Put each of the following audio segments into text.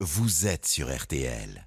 vous êtes sur RTL.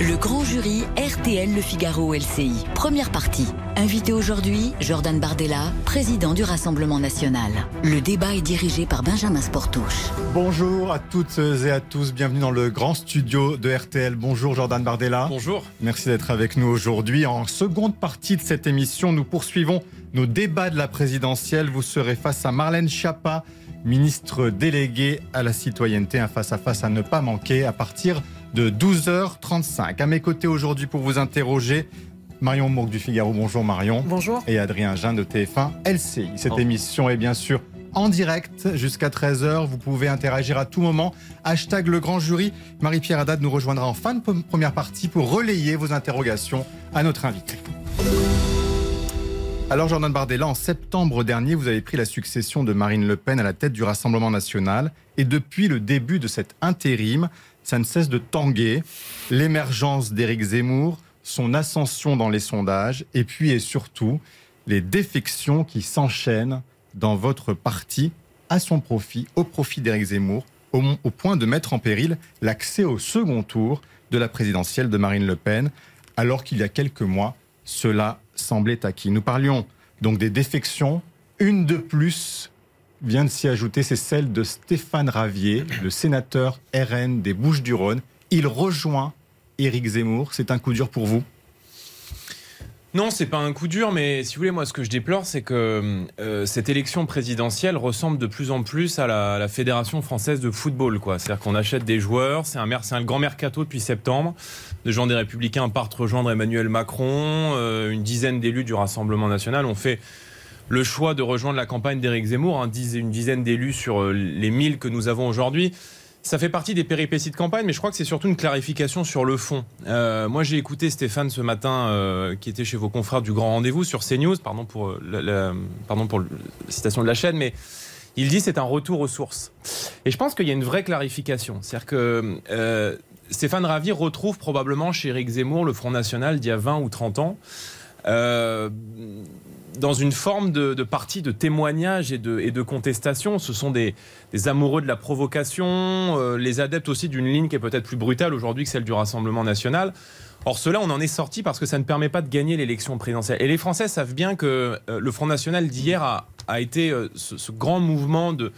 Le grand jury RTL Le Figaro LCI. Première partie. Invité aujourd'hui, Jordan Bardella, président du Rassemblement national. Le débat est dirigé par Benjamin Sportouche. Bonjour à toutes et à tous, bienvenue dans le grand studio de RTL. Bonjour Jordan Bardella. Bonjour. Merci d'être avec nous aujourd'hui. En seconde partie de cette émission, nous poursuivons nos débats de la présidentielle. Vous serez face à Marlène Schiappa, ministre déléguée à la citoyenneté, un face-à-face -à, ne pas manquer à partir de 12h35. À mes côtés aujourd'hui pour vous interroger, Marion Mourgue du Figaro. Bonjour Marion. Bonjour. Et Adrien Jean de TF1 LCI. Cette Oh. émission est bien sûr en direct jusqu'à 13h. Vous pouvez interagir à tout moment. Hashtag le grand jury. Marie-Pierre Haddad nous rejoindra en fin de première partie pour relayer vos interrogations à notre invité. Alors Jordan Bardella, en septembre dernier, vous avez pris la succession de Marine Le Pen à la tête du Rassemblement national. Et depuis le début de cet intérim, ça ne cesse de tanguer. L'émergence d'Éric Zemmour, son ascension dans les sondages, et puis et surtout les défections qui s'enchaînent dans votre parti à son profit, au profit d'Éric Zemmour, au, point de mettre en péril l'accès au second tour de la présidentielle de Marine Le Pen, alors qu'il y a quelques mois, cela semblait acquis. Nous parlions donc des défections. Une de plus vient de s'y ajouter, c'est celle de Stéphane Ravier, le sénateur RN des Bouches-du-Rhône. Il rejoint Éric Zemmour. C'est un coup dur pour vous? Non, c'est pas un coup dur, mais si vous voulez, moi, ce que je déplore, c'est que euh, cette élection présidentielle ressemble de plus en plus à la, la Fédération française de football. C'est-à-dire qu'on achète des joueurs, c'est un, un grand mercato depuis septembre. Des gens des Républicains partent rejoindre Emmanuel Macron, euh, une dizaine d'élus du Rassemblement national ont fait le choix de rejoindre la campagne d'Éric Zemmour, hein, une dizaine d'élus sur euh, les 1000 que nous avons aujourd'hui. Ça fait partie des péripéties de campagne, mais je crois que c'est surtout une clarification sur le fond. Euh, moi, j'ai écouté Stéphane ce matin, euh, qui était chez vos confrères du Grand Rendez-vous sur CNews, pardon pour, euh, pardon pour la citation de la chaîne, mais il dit c'est un retour aux sources. Et je pense qu'il y a une vraie clarification. C'est-à-dire que Stéphane Ravier retrouve probablement chez Éric Zemmour le Front National d'il y a 20 ou 30 ans. Dans une forme de, partie de témoignage et de, contestation. Ce sont des, amoureux de la provocation, euh, les adeptes aussi d'une ligne qui est peut-être plus brutale aujourd'hui que celle du Rassemblement national. Or, cela, on en est sorti parce que ça ne permet pas de gagner l'élection présidentielle. Et les Français savent bien que euh, le Front National d'hier a, été euh, ce grand mouvement de,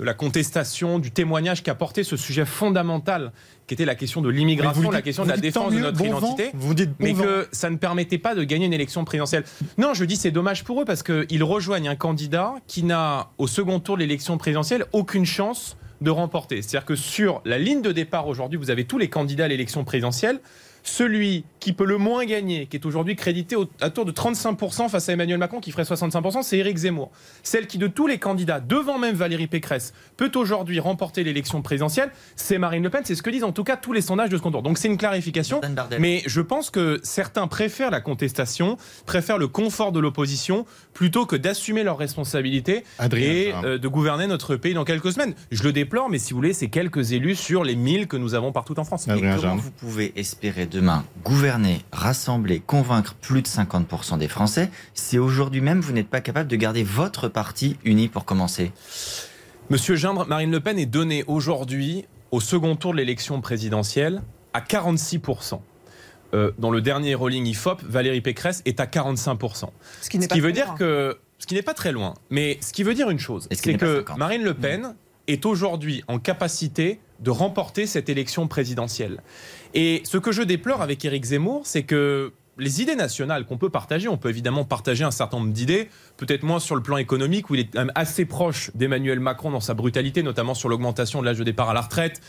de la contestation, du témoignage qui a porté ce sujet fondamental qui était la question de l'immigration, la question de la défense de notre bon vent, identité Vous dites bon mais vent. que ça ne permettait pas de gagner une élection présidentielle. Non, je dis c'est dommage pour eux parce qu'ils rejoignent un candidat qui n'a au second tour de l'élection présidentielle aucune chance de remporter. C'est-à-dire que sur la ligne de départ aujourd'hui, vous avez tous les candidats à l'élection présidentielle. Celui qui peut le moins gagner, qui est aujourd'hui crédité au- à tour de 35% face à Emmanuel Macron, qui ferait 65%, c'est Éric Zemmour. Celle qui, de tous les candidats, devant même Valérie Pécresse, peut aujourd'hui remporter l'élection présidentielle, c'est Marine Le Pen. C'est ce que disent en tout cas tous les sondages de ce tour. Donc c'est une clarification. Mais je pense que certains préfèrent la contestation, préfèrent le confort de l'opposition, plutôt que d'assumer leurs responsabilités Adrien, et euh, de gouverner notre pays dans quelques semaines. Je le déplore, mais si vous voulez, c'est quelques élus sur les 1000 que nous avons partout en France. Et Adrien comment vous pouvez espérer demain gouverner, rassembler, convaincre plus de 50% des Français si aujourd'hui même vous n'êtes pas capable de garder votre parti uni pour commencer Monsieur Gindre, Marine Le Pen est donnée aujourd'hui, au second tour de l'élection présidentielle, à 46%. Euh, dans le dernier rolling IFOP, Valérie Pécresse est à 45%. Ce qui n'est Ce pas qui veut très dire loin. que, ce qui n'est pas très loin, mais ce qui veut dire une chose, ce c'est que 50. Marine Le Pen est aujourd'hui en capacité de remporter cette élection présidentielle. Et ce que je déplore avec Éric Zemmour, c'est que les idées nationales qu'on peut partager, on peut évidemment partager un certain nombre d'idées, peut-être moins sur le plan économique, où il est assez proche d'Emmanuel Macron dans sa brutalité, notamment sur l'augmentation de l'âge de départ à la retraite,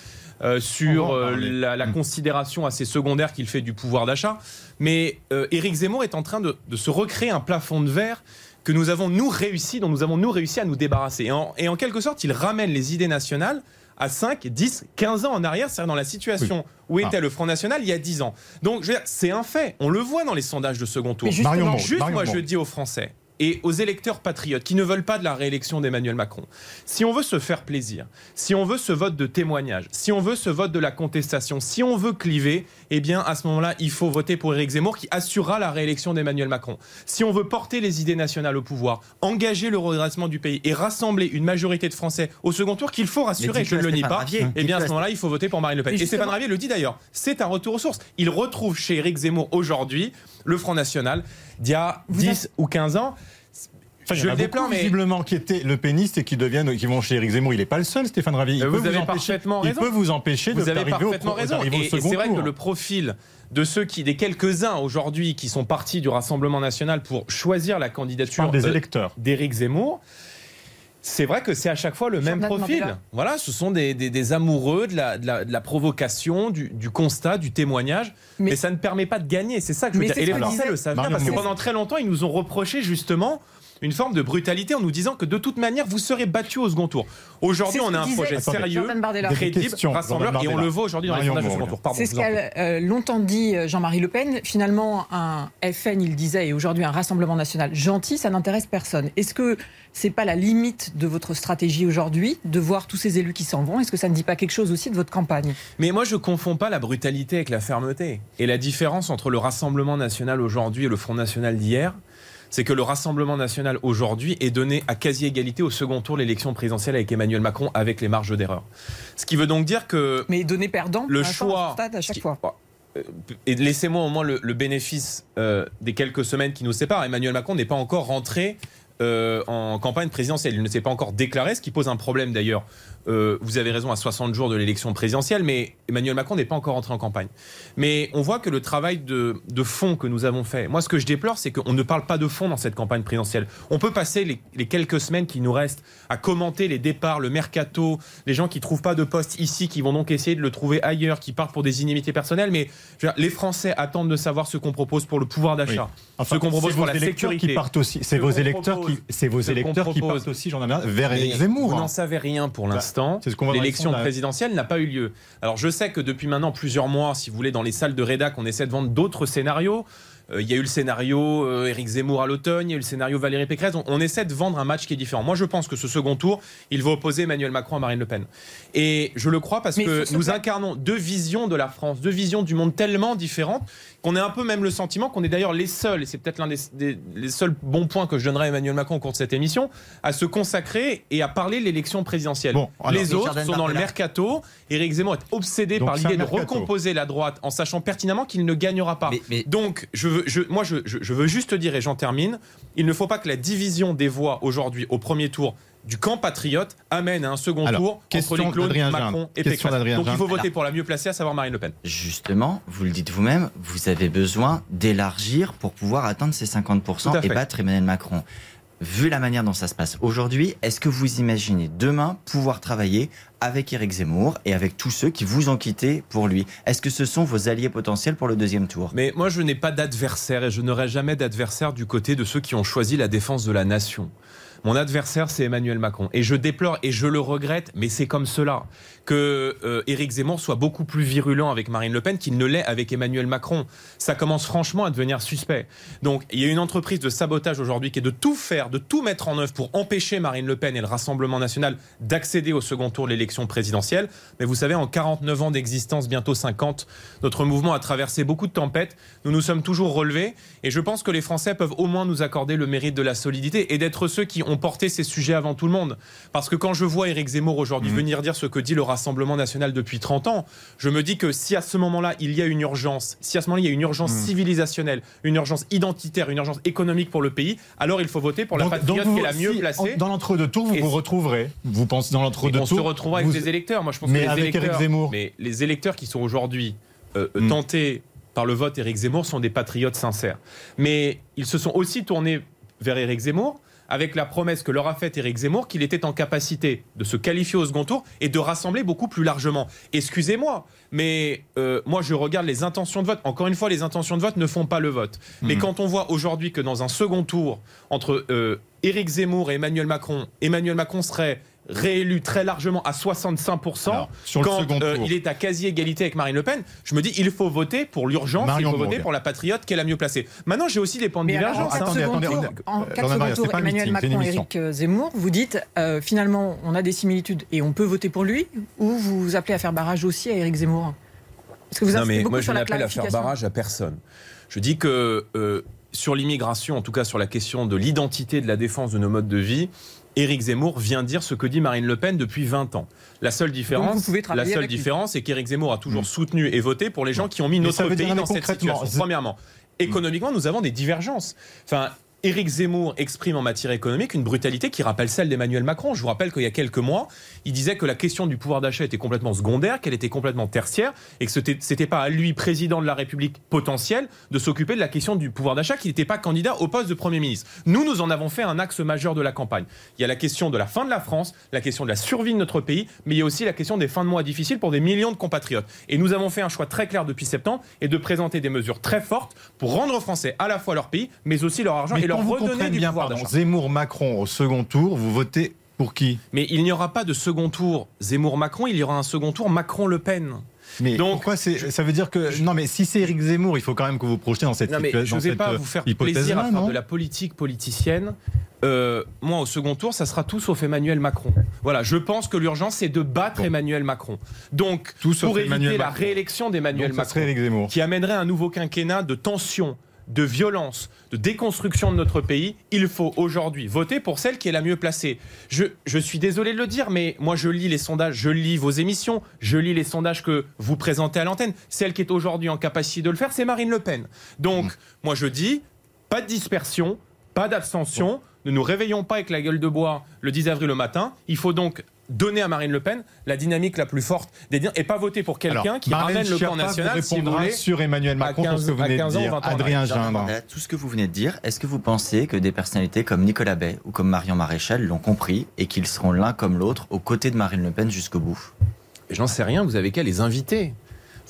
euh, sur euh, la, la Mm. considération assez secondaire qu'il fait du pouvoir d'achat. Mais euh, Éric Zemmour est en train de, de se recréer un plafond de verre que nous avons, nous, réussi, dont nous avons, nous, réussi à nous débarrasser. Et en, et en quelque sorte, il ramène les idées nationales à 5, 10, 15 ans en arrière, c'est-à-dire dans la situation où Ah. était le Front National il y a 10 ans. Donc, je veux dire, c'est un fait. On le voit dans les sondages de second tour. Justement- Marion Juste, Marion moi, je dis aux Français, et aux électeurs patriotes qui ne veulent pas de la réélection d'Emmanuel Macron, si on veut se faire plaisir, si on veut ce vote de témoignage, si on veut ce vote de la contestation, si on veut cliver, eh bien à ce moment-là, il faut voter pour Éric Zemmour qui assurera la réélection d'Emmanuel Macron. Si on veut porter les idées nationales au pouvoir, engager le redressement du pays et rassembler une majorité de Français au second tour qu'il faut rassurer, je ne le nie pas, eh bien à ce moment-là, il faut voter pour Marine Le Pen. Et Stéphane Ravier le dit d'ailleurs, c'est un retour aux sources. Il retrouve chez Éric Zemmour aujourd'hui le Front National d'il y a 10 ou 15 ans. je le déplore, mais visiblement qui étaient le péniste et qui deviennent, qui vont chez Éric Zemmour. Il n'est pas le seul, Stéphane Ravier. Il vous peut avez vous parfaitement empêcher, raison. Il peut vous empêcher vous de avez parfaitement au, raison. Et, et c'est vrai que le profil de ceux qui, des quelques-uns aujourd'hui, qui sont partis du Rassemblement national pour choisir la candidature des électeurs d'Éric Zemmour. C'est vrai que c'est à chaque fois le même profil. Voilà, ce sont des, des, des amoureux de la, de, la, de la, provocation, du, du, constat, du témoignage. Mais, mais, ça ne permet pas de gagner. C'est ça que je veux dire. Et les Français le savent bien parce que pendant très longtemps, ils nous ont reproché justement une forme de brutalité en nous disant que de toute manière, vous serez battu au second tour. Aujourd'hui, on a un projet sérieux, crédible, rassembleur, et on le voit aujourd'hui dans les sondages au second tour. C'est ce qu'a euh, longtemps dit euh, Jean-Marie Le Pen. Finalement, un FN, il disait, et aujourd'hui un Rassemblement national gentil, ça n'intéresse personne. Est-ce que c'est pas la limite de votre stratégie aujourd'hui de voir tous ces élus qui s'en vont? Est-ce que ça ne dit pas quelque chose aussi de votre campagne? Mais moi, je confonds pas la brutalité avec la fermeté. Et la différence entre le Rassemblement national aujourd'hui et le Front national d'hier, c'est que le Rassemblement national aujourd'hui est donné à quasi-égalité au second tour l'élection présidentielle avec Emmanuel Macron avec les marges d'erreur. Ce qui veut donc dire que... Mais donné perdant le choix stade à chaque fois. Et laissez-moi au moins le, le bénéfice euh, des quelques semaines qui nous séparent. Emmanuel Macron n'est pas encore rentré euh, en campagne présidentielle. Il ne s'est pas encore déclaré, ce qui pose un problème d'ailleurs. Euh, vous avez raison, à 60 jours de l'élection présidentielle, mais Emmanuel Macron n'est pas encore entré en campagne. Mais on voit que le travail de, de fond que nous avons fait, moi ce que je déplore, c'est qu'on ne parle pas de fond dans cette campagne présidentielle. On peut passer les, les, quelques semaines qui nous restent à commenter les départs, le mercato, les gens qui ne trouvent pas de poste ici, qui vont donc essayer de le trouver ailleurs, qui partent pour des inimités personnelles, mais dire, les Français attendent de savoir ce qu'on propose pour le pouvoir d'achat, oui. enfin, ce qu'on propose pour la sécurité. Qui partent aussi, c'est vos électeurs qui, c'est vos électeurs qui partent aussi, j'en ai vers Éric Zemmour. Vous n'en savez rien pour l'instant. Bah, l'élection présidentielle n'a pas eu lieu. Alors je sais que depuis maintenant plusieurs mois, si vous voulez, dans les salles de rédac, on essaie de vendre d'autres scénarios. Euh, il y a eu le scénario euh, Éric Zemmour à l'automne, il y a eu le scénario Valérie Pécresse. On, on, essaie de vendre un match qui est différent. Moi, je pense que ce second tour, il va opposer Emmanuel Macron à Marine Le Pen. Et je le crois parce Mais que nous incarnons deux visions de la France, deux visions du monde tellement différentes qu'on ait un peu même le sentiment qu'on est d'ailleurs les seuls, et c'est peut-être l'un des, des les seuls bons points que je donnerai à Emmanuel Macron au cours de cette émission, à se consacrer et à parler de l'élection présidentielle. Bon, alors, les autres sont dans le mercato. Éric Zemmour est obsédé Donc, par l'idée de recomposer la droite en sachant pertinemment qu'il ne gagnera pas. Mais, mais... Donc, je veux, je, moi, je, je, je veux juste dire, et j'en termine, il ne faut pas que la division des voix aujourd'hui au premier tour du camp patriote amène à un second Alors, tour entre les clones Macron et Pécresse. Donc il faut voter Alors, pour la mieux placée, à savoir Marine Le Pen. Justement, vous le dites vous-même, vous avez besoin d'élargir pour pouvoir atteindre ces 50% et battre Emmanuel Macron. Vu la manière dont ça se passe aujourd'hui, est-ce que vous imaginez demain pouvoir travailler avec Éric Zemmour et avec tous ceux qui vous ont quitté pour lui? Est-ce que ce sont vos alliés potentiels pour le deuxième tour? Mais moi, je n'ai pas d'adversaire et je n'aurai jamais d'adversaire du côté de ceux qui ont choisi la défense de la nation. Mon adversaire, c'est Emmanuel Macron. Et je déplore et je le regrette, mais c'est comme cela que euh, Éric Zemmour soit beaucoup plus virulent avec Marine Le Pen qu'il ne l'est avec Emmanuel Macron. Ça commence franchement à devenir suspect. Donc il y a une entreprise de sabotage aujourd'hui qui est de tout faire, de tout mettre en œuvre pour empêcher Marine Le Pen et le Rassemblement national d'accéder au second tour de l'élection présidentielle. Mais vous savez, en 49 ans d'existence, bientôt 50, notre mouvement a traversé beaucoup de tempêtes. Nous nous sommes toujours relevés et je pense que les Français peuvent au moins nous accorder le mérite de la solidité et d'être ceux qui ont porté ces sujets avant tout le monde. Parce que quand je vois Éric Zemmour aujourd'hui mmh. venir dire ce que dit le Rassemblement national depuis 30 ans, je me dis que si à ce moment-là, il y a une urgence, si à ce moment-là, il y a une urgence mmh. civilisationnelle, une urgence identitaire, une urgence économique pour le pays, alors il faut voter pour la donc, patriote donc vous, qui est la mieux placée. Dans l'entre-deux-tours, vous Et vous retrouverez. Vous pensez dans l'entre-deux-tours On se retrouvera avec vous... les électeurs. Moi, je pense mais que les avec électeurs, Éric Zemmour. mais les électeurs qui sont aujourd'hui euh, Mmh. tentés par le vote Éric Zemmour sont des patriotes sincères. Mais ils se sont aussi tournés vers Éric Zemmour avec la promesse que leur a faite Éric Zemmour qu'il était en capacité de se qualifier au second tour et de rassembler beaucoup plus largement. Excusez-moi, mais euh, moi je regarde les intentions de vote. Encore une fois, les intentions de vote ne font pas le vote. Mmh. Mais quand on voit aujourd'hui que dans un second tour, entre euh, Éric Zemmour et Emmanuel Macron, Emmanuel Macron serait réélu très largement à 65%, sur quand le second euh, tour. il est à quasi-égalité avec Marine Le Pen, je me dis il faut voter pour l'urgence, il faut voter Bourg. pour la patriote qui est la mieux placée. Maintenant, j'ai aussi des points de divergence. quatre hein. attendez, attendez, en euh, quatre secondes un Emmanuel meeting, Macron. Éric Zemmour, vous dites euh, finalement on a des similitudes et on peut voter pour lui ou vous vous appelez à faire barrage aussi à Éric Zemmour Parce que vous Non, mais moi, je n'appelle à faire barrage à personne. Je dis que euh, sur l'immigration, en tout cas sur la question de l'identité de la défense de nos modes de vie, Éric Zemmour vient dire ce que dit Marine Le Pen depuis 20 ans. La seule Donc, différence, vous pouvez la seule différence, c'est qu'Éric Zemmour a toujours soutenu et voté pour les gens qui ont mis Mais notre pays dans cette situation. Premièrement, économiquement, nous avons des divergences. Enfin. Éric Zemmour exprime en matière économique une brutalité qui rappelle celle d'Emmanuel Macron. Je vous rappelle qu'il y a quelques mois, il disait que la question du pouvoir d'achat était complètement secondaire, qu'elle était complètement tertiaire, et que ce n'était pas à lui, président de la République potentiel, de s'occuper de la question du pouvoir d'achat, qu'il n'était pas candidat au poste de Premier ministre. Nous, nous en avons fait un axe majeur de la campagne. Il y a la question de la fin de la France, la question de la survie de notre pays, mais il y a aussi la question des fins de mois difficiles pour des millions de compatriotes. Et nous avons fait un choix très clair depuis septembre et de présenter des mesures très fortes pour rendre aux Français à la fois leur pays, mais aussi leur argent Mais et leur redonner du bien, pouvoir pardon, d'achat. Zemmour-Macron au second tour, vous votez pour qui? Mais il n'y aura pas de second tour Zemmour-Macron, il y aura un second tour Macron-Le Pen. mais Donc, pourquoi c'est ça veut dire que non mais si c'est Éric Zemmour, il faut quand même que vous projetez dans cette Non, mais je ne vais pas vous faire plaisir à faire de la politique politicienne. Euh, moi, au second tour, ça sera tout sauf Emmanuel Macron. Voilà, je pense que l'urgence, c'est de battre Bon. Emmanuel Macron. Donc, Tout pour éviter Emmanuel la Macron. réélection d'Emmanuel Macron, Zemmour. qui amènerait un nouveau quinquennat de tension, de violence, de déconstruction de notre pays, il faut aujourd'hui voter pour celle qui est la mieux placée. Je, je suis désolé de le dire, mais moi je lis les sondages, je lis vos émissions, je lis les sondages que vous présentez à l'antenne. Celle qui est aujourd'hui en capacité de le faire, c'est Marine Le Pen. Donc, Mm. moi je dis, pas de dispersion, pas d'abstention, ne nous réveillons pas avec la gueule de bois le 10 avril au matin. Il faut donc donner à Marine Le Pen la dynamique la plus forte des et pas voter pour quelqu'un qui Marlène ramène le camp Schiappa vous national si vous voulez. sur Emmanuel Macron pour 15 ce que vous à venez de 15 ans, dire. 20 ans, Adrien Gindre. Mandela, Tout ce que vous venez de dire, est-ce que vous pensez que des personnalités comme Nicolas Bay ou comme Marion Maréchal l'ont compris et qu'ils seront l'un comme l'autre aux côtés de Marine Le Pen jusqu'au bout? J'en sais rien, vous avez qu'à les inviter.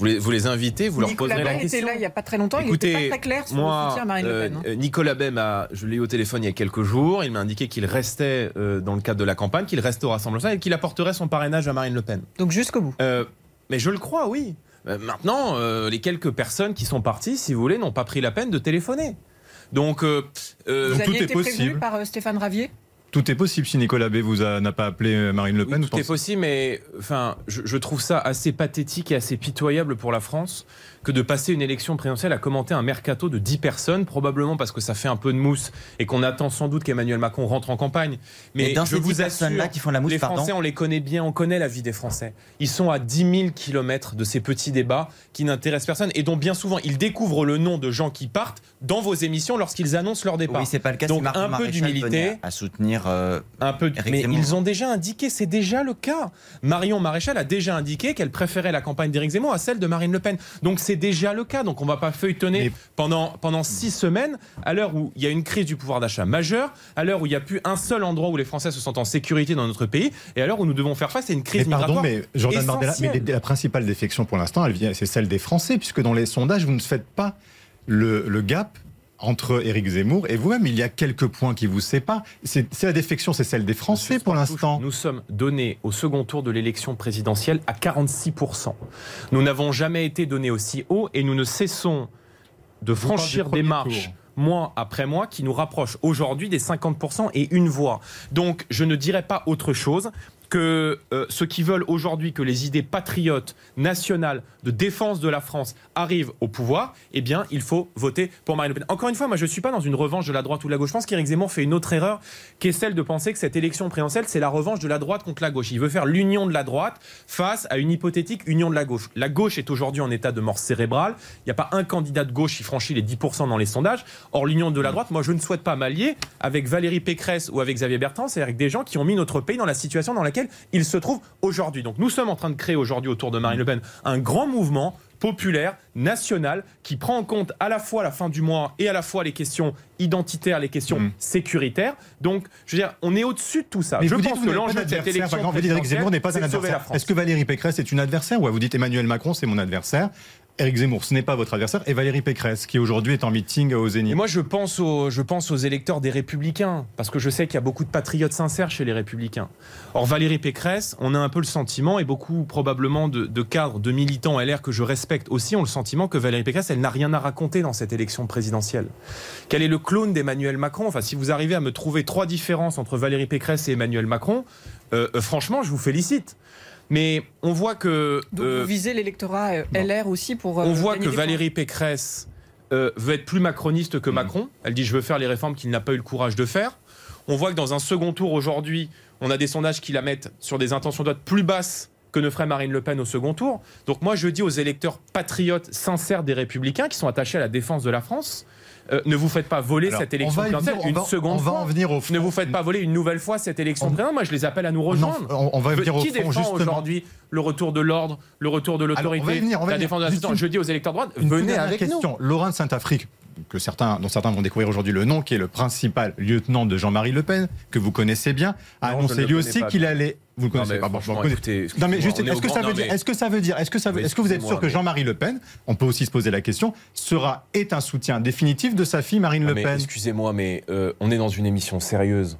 Vous les, vous les invitez, vous leur Nicolas poserez la Bay était question. là il n'y a pas très longtemps, il Écoutez, n'était pas très clair sur le moi, soutien à Marine Le Pen. hein. euh, Nicolas Bay, je l'ai eu au téléphone il y a quelques jours. Il m'a indiqué qu'il restait euh, dans le cadre de la campagne, qu'il restait au Rassemblement et qu'il apporterait son parrainage à Marine Le Pen. Donc jusqu'au bout. Euh, mais je le crois, oui. Maintenant, les quelques personnes qui sont parties, si vous voulez, n'ont pas pris la peine de téléphoner. Donc, euh, Vous tout aviez est été prévenu possible. par euh, Stéphane Ravier? Tout est possible si Nicolas B vous a- n'a pas appelé euh, Marine Le Pen. tout est possible, mais enfin, je, je trouve ça assez pathétique et assez pitoyable pour la France que de passer une élection présidentielle à commenter un mercato de 10 personnes, probablement parce que ça fait un peu de mousse et qu'on attend sans doute qu'Emmanuel Macron rentre en campagne. Mais Et dans je ces 10 vous assure, personnes-là qui font la mousse, les pardon Français, on les connaît bien, on connaît la vie des Français. Ils sont à 10 000 kilomètres de ces petits débats qui n'intéressent personne et dont bien souvent ils découvrent le nom de gens qui partent dans vos émissions lorsqu'ils annoncent leur départ. Oui, c'est pas le cas. Donc, un peu d'humilité. à soutenir. euh, Un peu, mais ils ont déjà indiqué, c'est déjà le cas. Marion Maréchal a déjà indiqué qu'elle préférait la campagne d'Éric Zemmour à celle de Marine Le Pen. Donc c'est déjà le cas. Donc on va pas feuilletonner Mais- pendant pendant six semaines, à l'heure où il y a une crise du pouvoir d'achat majeure, à l'heure où il n'y a plus un seul endroit où les Français se sentent en sécurité dans notre pays, et à l'heure où nous devons faire face à une crise Mais pardon, migratoire. mais Jordan Bardella, mais la principale défection pour l'instant, c'est celle des Français, puisque dans les sondages, vous ne faites pas le, le gap entre Éric Zemmour et vous-même. Il y a quelques points qui vous séparent. C'est la défection, c'est celle des Français Monsieur pour l'instant. Nous sommes donnés au second tour de l'élection présidentielle à 46%. Nous n'avons jamais été donnés aussi haut et nous ne cessons de Vous franchir des marches. tour. Mois après mois, qui nous rapprochent aujourd'hui des 50% et une voix. Donc, je ne dirais pas autre chose que euh, ceux qui veulent aujourd'hui que les idées patriotes, nationales, de défense de la France arrivent au pouvoir, eh bien, il faut voter pour Marine Le Pen. Encore une fois, moi, je ne suis pas dans une revanche de la droite ou de la gauche. Je pense qu'Éric Zemmour fait une autre erreur, qui est celle de penser que cette élection présidentielle, c'est la revanche de la droite contre la gauche. Il veut faire l'union de la droite face à une hypothétique union de la gauche. La gauche est aujourd'hui en état de mort cérébrale. Il n'y a pas un candidat de gauche qui franchit les 10% dans les sondages. Or, l'union de la droite, moi, je ne souhaite pas m'allier avec Valérie Pécresse ou avec Xavier Bertrand, c'est avec des gens qui ont mis notre pays dans la situation dans laquelle il se trouve aujourd'hui. Donc, nous sommes en train de créer aujourd'hui autour de Marine Le Pen un grand mouvement populaire, national, qui prend en compte à la fois la fin du mois et à la fois les questions identitaires, les questions Mm. sécuritaires. Donc, je veux dire, on est au-dessus de tout ça. Mais je vous dites pense vous que l'enjeu de cette élection Par exemple, vous dites Éric Zemmour n'est pas un adversaire. Est-ce que Valérie Pécresse est une adversaire ou vous dites Emmanuel Macron c'est mon adversaire? Éric Zemmour, ce n'est pas votre adversaire, et Valérie Pécresse, qui aujourd'hui est en meeting au Zénith. Et moi, je pense, aux, électeurs des Républicains, parce que je sais qu'il y a beaucoup de patriotes sincères chez les Républicains. Or, Valérie Pécresse, on a un peu le sentiment, et beaucoup probablement de, cadres, de militants LR que je respecte aussi, ont le sentiment que Valérie Pécresse, elle n'a rien à raconter dans cette élection présidentielle. Qu'elle est le clone d'Emmanuel Macron? Enfin, si vous arrivez à me trouver trois différences entre Valérie Pécresse et Emmanuel Macron, euh, euh, franchement, je vous félicite. Mais on voit que. Donc euh, vous visez l'électorat euh, LR aussi pour. euh, on voit que. Valérie Pécresse euh, veut être plus macroniste que Macron. Elle dit je veux faire les réformes qu'il n'a pas eu le courage de faire. On voit que dans un second tour aujourd'hui, on a des sondages qui la mettent sur des intentions de vote plus basses que ne ferait Marine Le Pen au second tour. Donc moi je dis aux électeurs patriotes sincères des Républicains qui sont attachés à la défense de la France, euh, ne vous faites pas voler Alors, cette on élection présidentielle on une va- seconde on va fois. en venir au fond. Ne vous faites pas voler une nouvelle fois cette élection présidentielle. Moi je les appelle à nous rejoindre. on, on va venir au Qui fond, défend justement. aujourd'hui le retour de l'ordre, le retour de l'autorité, venir, on va la défense de la Je dis aux électeurs de droite, Une venez avec nous. question. Laurent Saint-Afrique, que certains, dont certains vont découvrir aujourd'hui le nom, qui est le principal lieutenant de Jean-Marie Le Pen, que vous connaissez bien, a Non, annoncé lui aussi qu'il allait. Vous le Non, connaissez mais pas. bon, bon, écoutez, Non mais juste, est-ce que ça veut dire, est-ce que ça veut dire, est-ce que ça veut, Oui, est-ce que vous êtes sûr que Jean-Marie Le Pen, on peut aussi se poser la question, sera est un soutien définitif de sa fille Marine Le Pen? Excusez-moi, mais euh, on est dans une émission sérieuse.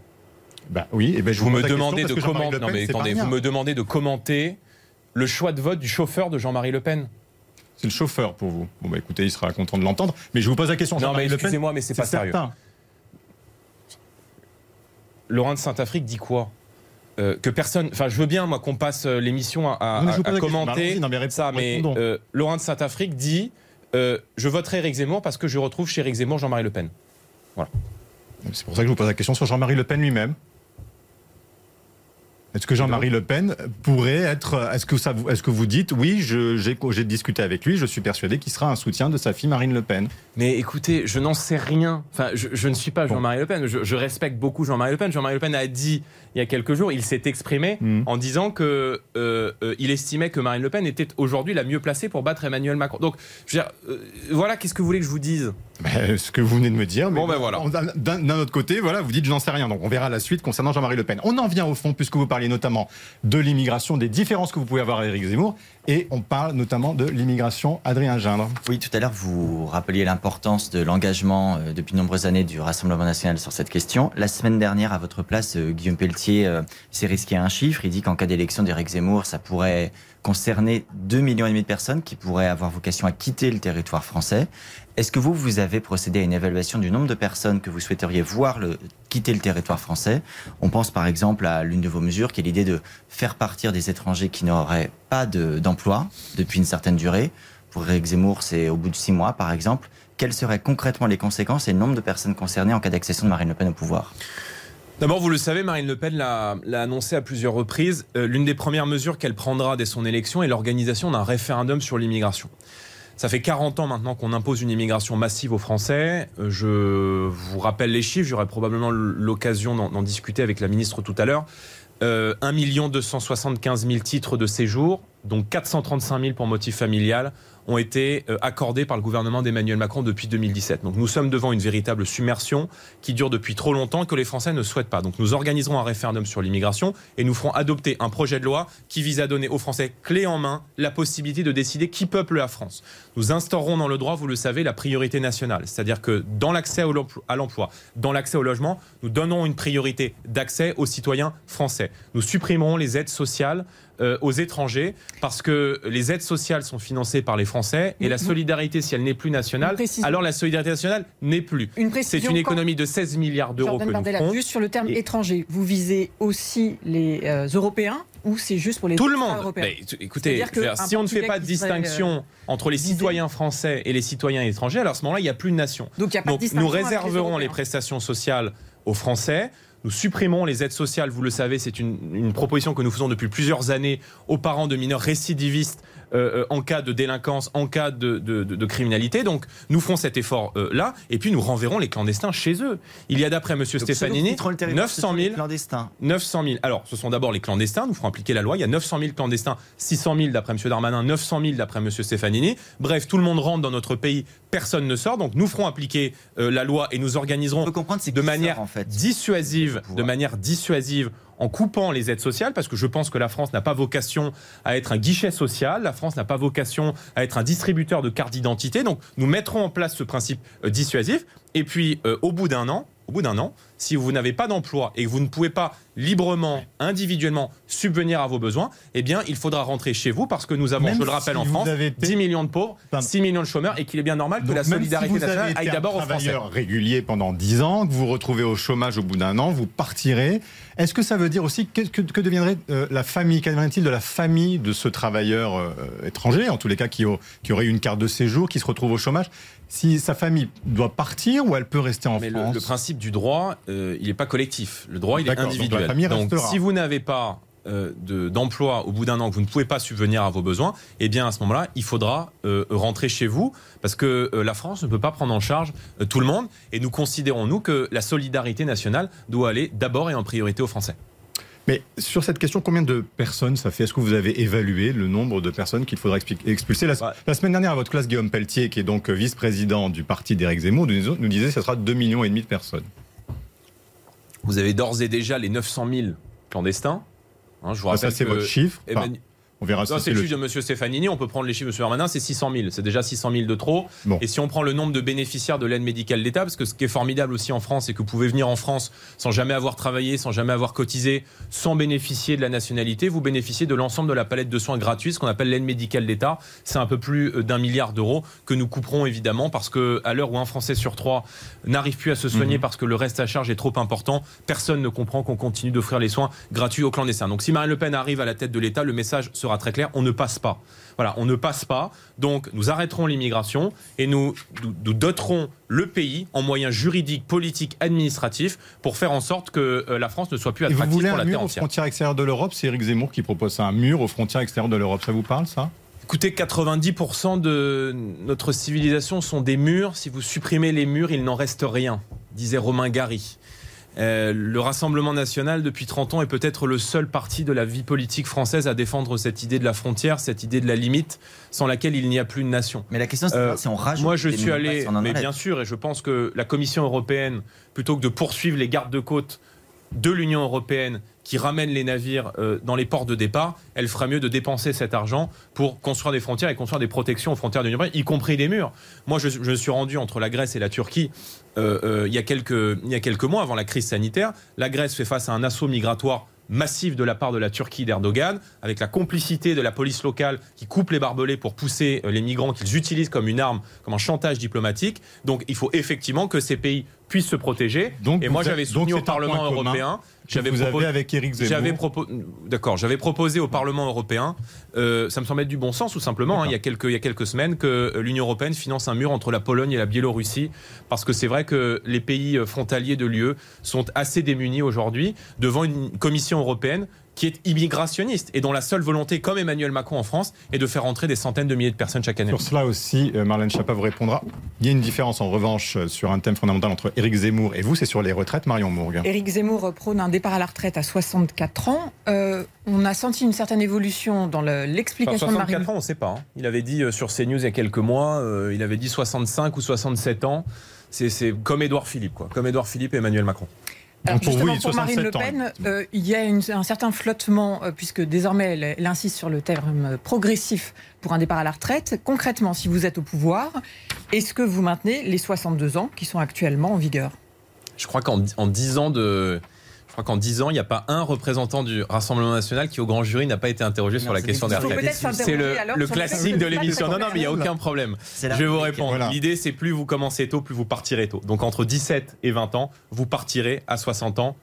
Bah oui, et ben je Vous vous, me demandez de commenter. Non mais attendez, vous me demandez de commenter le choix de vote du chauffeur de Jean-Marie Le Pen. C'est le chauffeur pour vous. Bon bah écoutez, il sera content de l'entendre. Mais je vous pose la question. Non mais excusez-moi, mais c'est pas sérieux. certain. Laurent de Saint-Afrique dit quoi? Euh, que personne, enfin, je veux bien moi qu'on passe euh, l'émission à, Non, commenter non, mais ça, mais euh, Laurent de Saint-Afrique dit euh, je voterai Éric Zemmour parce que je retrouve chez Éric Zemmour Jean-Marie Le Pen. C'est pour ça que je vous pose la question sur Jean-Marie Le Pen lui-même. Est-ce que Jean-Marie Le Pen pourrait être. Est-ce que, ça, est-ce que vous dites, oui, j'ai discuté avec lui, je suis persuadé qu'il sera un soutien de sa fille Marine Le Pen Mais écoutez, je n'en sais rien. Enfin, je, je ne suis pas Bon. Jean-Marie Le Pen. Je, je respecte beaucoup Jean-Marie Le Pen. Jean-Marie Le Pen a dit il y a quelques jours, il s'est exprimé Mm. en disant que euh, euh, estimait que Marine Le Pen était aujourd'hui la mieux placée pour battre Emmanuel Macron. Donc, je veux dire, euh, voilà, qu'est-ce que vous voulez que je vous dise? Ben, Ce que vous venez de me dire. Bon, ben voilà. D'un autre côté, voilà, vous dites, je n'en sais rien. Donc on verra la suite concernant Jean-Marie Le Pen. On en vient au fond, puisque vous notamment de l'immigration, des différences que vous pouvez avoir avec Éric Zemmour. Et on parle notamment de l'immigration. Adrien Gindre. Oui, tout à l'heure, vous rappeliez l'importance de l'engagement euh, depuis de nombreuses années du Rassemblement national sur cette question. La semaine dernière, à votre place, euh, Guillaume Pelletier euh, s'est risqué un chiffre. Il dit qu'en cas d'élection d'Éric Zemmour, ça pourrait concerner 2,5 millions de personnes qui pourraient avoir vocation à quitter le territoire français. Est-ce que vous, vous avez procédé à une évaluation du nombre de personnes que vous souhaiteriez voir quitter le territoire français? On pense par exemple à l'une de vos mesures, qui est l'idée de faire partir des étrangers qui n'auraient pas de- d'emploi depuis une certaine durée. Pour Éric Zemmour, c'est au bout de six mois, par exemple. Quelles seraient concrètement les conséquences et le nombre de personnes concernées en cas d'accession de Marine Le Pen au pouvoir? D'abord, vous le savez, Marine Le Pen l'a l'a annoncé à plusieurs reprises. Euh, L'une des premières mesures qu'elle prendra dès son élection est l'organisation d'un référendum sur l'immigration. Ça fait 40 ans maintenant qu'on impose une immigration massive aux Français. Euh, Je vous rappelle les chiffres, j'aurai probablement l'occasion d'en discuter avec la ministre tout à l'heure. Euh, 1 275 000 titres de séjour, dont 435 000 pour motif familial, ont été euh, accordés par le gouvernement d'Emmanuel Macron depuis 2017. Donc nous sommes devant une véritable submersion qui dure depuis trop longtemps que les Français ne souhaitent pas. Donc nous organiserons un référendum sur l'immigration et nous ferons adopter un projet de loi qui vise à donner aux Français clé en main la possibilité de décider qui peuple la France. Nous instaurerons dans le droit, vous le savez, la priorité nationale. C'est-à-dire que dans l'accès à l'emploi, dans l'accès au logement, nous donnerons une priorité d'accès aux citoyens français. Nous supprimerons les aides sociales euh, aux étrangers parce que les aides sociales sont financées par les Français et la solidarité, si elle n'est plus nationale, alors la solidarité nationale n'est plus. C'est une économie de 16 milliards d'euros que nous ferons. juste sur le terme Et- étranger, vous visez aussi les euh, Européens ou c'est juste pour les Tout le monde. européens écoutez, si on ne fait pas de serait, euh, distinction entre les citoyens français et les citoyens étrangers, alors à ce moment-là, il n'y a plus de nation. Donc il n'y a pas de Donc distinction nous les réserverons les, prestations sociales aux Français. Nous supprimons les aides sociales, vous le savez, c'est une, proposition que nous faisons depuis plusieurs années aux parents de mineurs récidivistes euh, euh, en cas de délinquance, en cas de, de- de- de criminalité. Donc nous ferons cet effort-là et puis nous renverrons les clandestins chez eux. Il y a d'après M. Stefanini 900 000 clandestins. 900 000. Alors, ce sont d'abord les clandestins, nous ferons appliquer la loi. Il y a 900 000 clandestins, 600 000 d'après M. Darmanin, 900 000 d'après M. Stefanini. Bref, tout le monde rentre dans notre pays, personne ne sort. Donc, nous ferons appliquer euh, la loi et nous On organiserons de manière sort, en fait. dissuasive dissuasive, de manière dissuasive en coupant les aides sociales, parce que je pense que la France n'a pas vocation à être un guichet social, la France n'a pas vocation à être un distributeur de cartes d'identité. Donc nous mettrons en place ce principe euh, dissuasif, et puis euh, au bout d'un an, au bout d'un an, si vous n'avez pas d'emploi et que vous ne pouvez pas librement, individuellement subvenir à vos besoins, eh bien, il faudra rentrer chez vous parce que nous avons, je le rappelle en France, 10 millions de pauvres, 6 millions de chômeurs et qu'il est bien normal que la solidarité nationale aille d'abord aux Français. régulier pendant 10 ans, que vous vous retrouvez au chômage au bout d'un an, vous partirez. Est-ce que ça veut dire aussi que, que, deviendrait euh, la famille Qu'adviendrait-il de la famille de ce travailleur euh, étranger, en tous les cas qui, qui aurait une carte de séjour, qui se retrouve au chômage? Si sa famille doit partir ou elle peut rester en France le, principe du droit, euh, il n'est pas collectif. Le droit, il est individuel. Donc, si vous n'avez pas euh, d'emploi au bout d'un an, que vous ne pouvez pas subvenir à vos besoins, eh bien à ce moment-là, il faudra euh, rentrer chez vous parce que la France ne peut pas prendre en charge tout le monde et nous considérons, nous, que la solidarité nationale doit aller d'abord et en priorité aux Français. Mais sur cette question, combien de personnes ça fait Est-ce que vous avez évalué le nombre de personnes qu'il faudra expulser? La, semaine dernière, à votre classe, Guillaume Pelletier, qui est donc vice-président du parti d'Éric Zemmour, nous, disait que ce sera 2,5 millions et demi de personnes. Vous avez d'ores et déjà les 900 000 clandestins. Hein, je vous rappelle ça, c'est votre chiffre. On verra c'est le chiffre de M. Stefanini. On peut prendre les chiffres de M. Hermanin, c'est 600 000. C'est déjà 600 000 de trop. Et si on prend le nombre de bénéficiaires de l'aide médicale d'État, parce que ce qui est formidable aussi en France, c'est que vous pouvez venir en France sans jamais avoir travaillé, sans jamais avoir cotisé, sans bénéficier de la nationalité. Vous bénéficiez de l'ensemble de la palette de soins gratuits, ce qu'on appelle l'aide médicale d'État. C'est un peu plus euh, d'un milliard d'euros que nous couperons évidemment parce que à l'heure où un Français sur trois n'arrive plus à se soigner mhm. parce que le reste à charge est trop important, personne ne comprend qu'on continue d'offrir les soins gratuits aux clandestins. Donc si Marine Le Pen arrive à la tête de l'État, le message sera très clair, on ne passe pas. Voilà, on ne passe pas. Donc nous arrêterons l'immigration et nous, nous, doterons le pays en moyens juridiques, politiques, administratifs pour faire en sorte que euh, la France ne soit plus attractive et vous voulez pour un mur aux frontières extérieures de l'Europe? C'est Éric Zemmour qui propose ça, un mur aux frontières extérieures de l'Europe. Ça vous parle ça? Écoutez, 90% de notre civilisation sont des murs. Si vous supprimez les murs, il n'en reste rien, disait Romain Gary. Euh, le Rassemblement national, depuis 30 ans, est peut-être le seul parti de la vie politique française à défendre cette idée de la frontière, cette idée de la limite, sans laquelle il n'y a plus de nation. Mais la question, c'est euh, si on rajoute. Moi, je suis allé, mais bien sûr, et je pense que la Commission européenne, plutôt que de poursuivre les gardes de côte de l'Union européenne qui ramène les navires euh, dans les ports de départ, elle ferait mieux de dépenser cet argent pour construire des frontières et construire des protections aux frontières de l'Union européenne, y compris des murs. Moi, je, je, suis rendu entre la Grèce et la Turquie euh, euh, il, y a quelques, il y a quelques mois, avant la crise sanitaire. La Grèce fait face à un assaut migratoire massif de la part de la Turquie d'Erdogan, avec la complicité de la police locale qui coupe les barbelés pour pousser les migrants qu'ils utilisent comme une arme, comme un chantage diplomatique. Donc il faut effectivement que ces pays puissent se protéger. Donc, et moi j'avais soutenu au Parlement européen j'avais vous proposé, avec Éric Zemmour. D'accord, j'avais proposé au Parlement européen, euh, ça me semble être du bon sens tout simplement, hein, il, y a quelques, il y a quelques semaines, que l'Union européenne finance un mur entre la Pologne et la Biélorussie, parce que c'est vrai que les pays frontaliers de l'UE sont assez démunis aujourd'hui devant une Commission européenne qui est immigrationniste et dont la seule volonté, comme Emmanuel Macron en France, est de faire entrer des centaines de milliers de personnes chaque année. Sur cela aussi, euh, Marlène Schiappa vous répondra. Il y a une différence en revanche euh, sur un thème fondamental entre Éric Zemmour et vous, c'est sur les retraites, Marion Mourgue. Éric Zemmour prône un départ à la retraite à 64 ans. Euh, on a senti une certaine évolution dans l'explication de Marine. 64 ans, on ne sait pas. Hein. Il avait dit sur CNews il y a quelques mois, il avait dit 65 ou 67 ans. C'est comme Édouard Philippe, quoi. Comme Édouard Philippe et Emmanuel Macron. Alors pour justement, pour Marine Le Pen, euh, il y a un certain flottement, euh, puisque désormais elle, insiste sur le terme progressif pour un départ à la retraite. Concrètement, si vous êtes au pouvoir, est-ce que vous maintenez les 62 ans qui sont actuellement en vigueur? Je crois qu'en 10 ans de je crois qu'en 10 ans, il n'y a pas un représentant du Rassemblement national qui, au grand jury, n'a pas été interrogé sur la question des retraites. C'est le, classique de l'émission. Non, non, mais il n'y a aucun problème. Je vais vous répondre. L'idée, c'est plus vous commencez tôt, plus vous partirez tôt. Donc entre 17 et 20 ans, vous partirez à 60 ans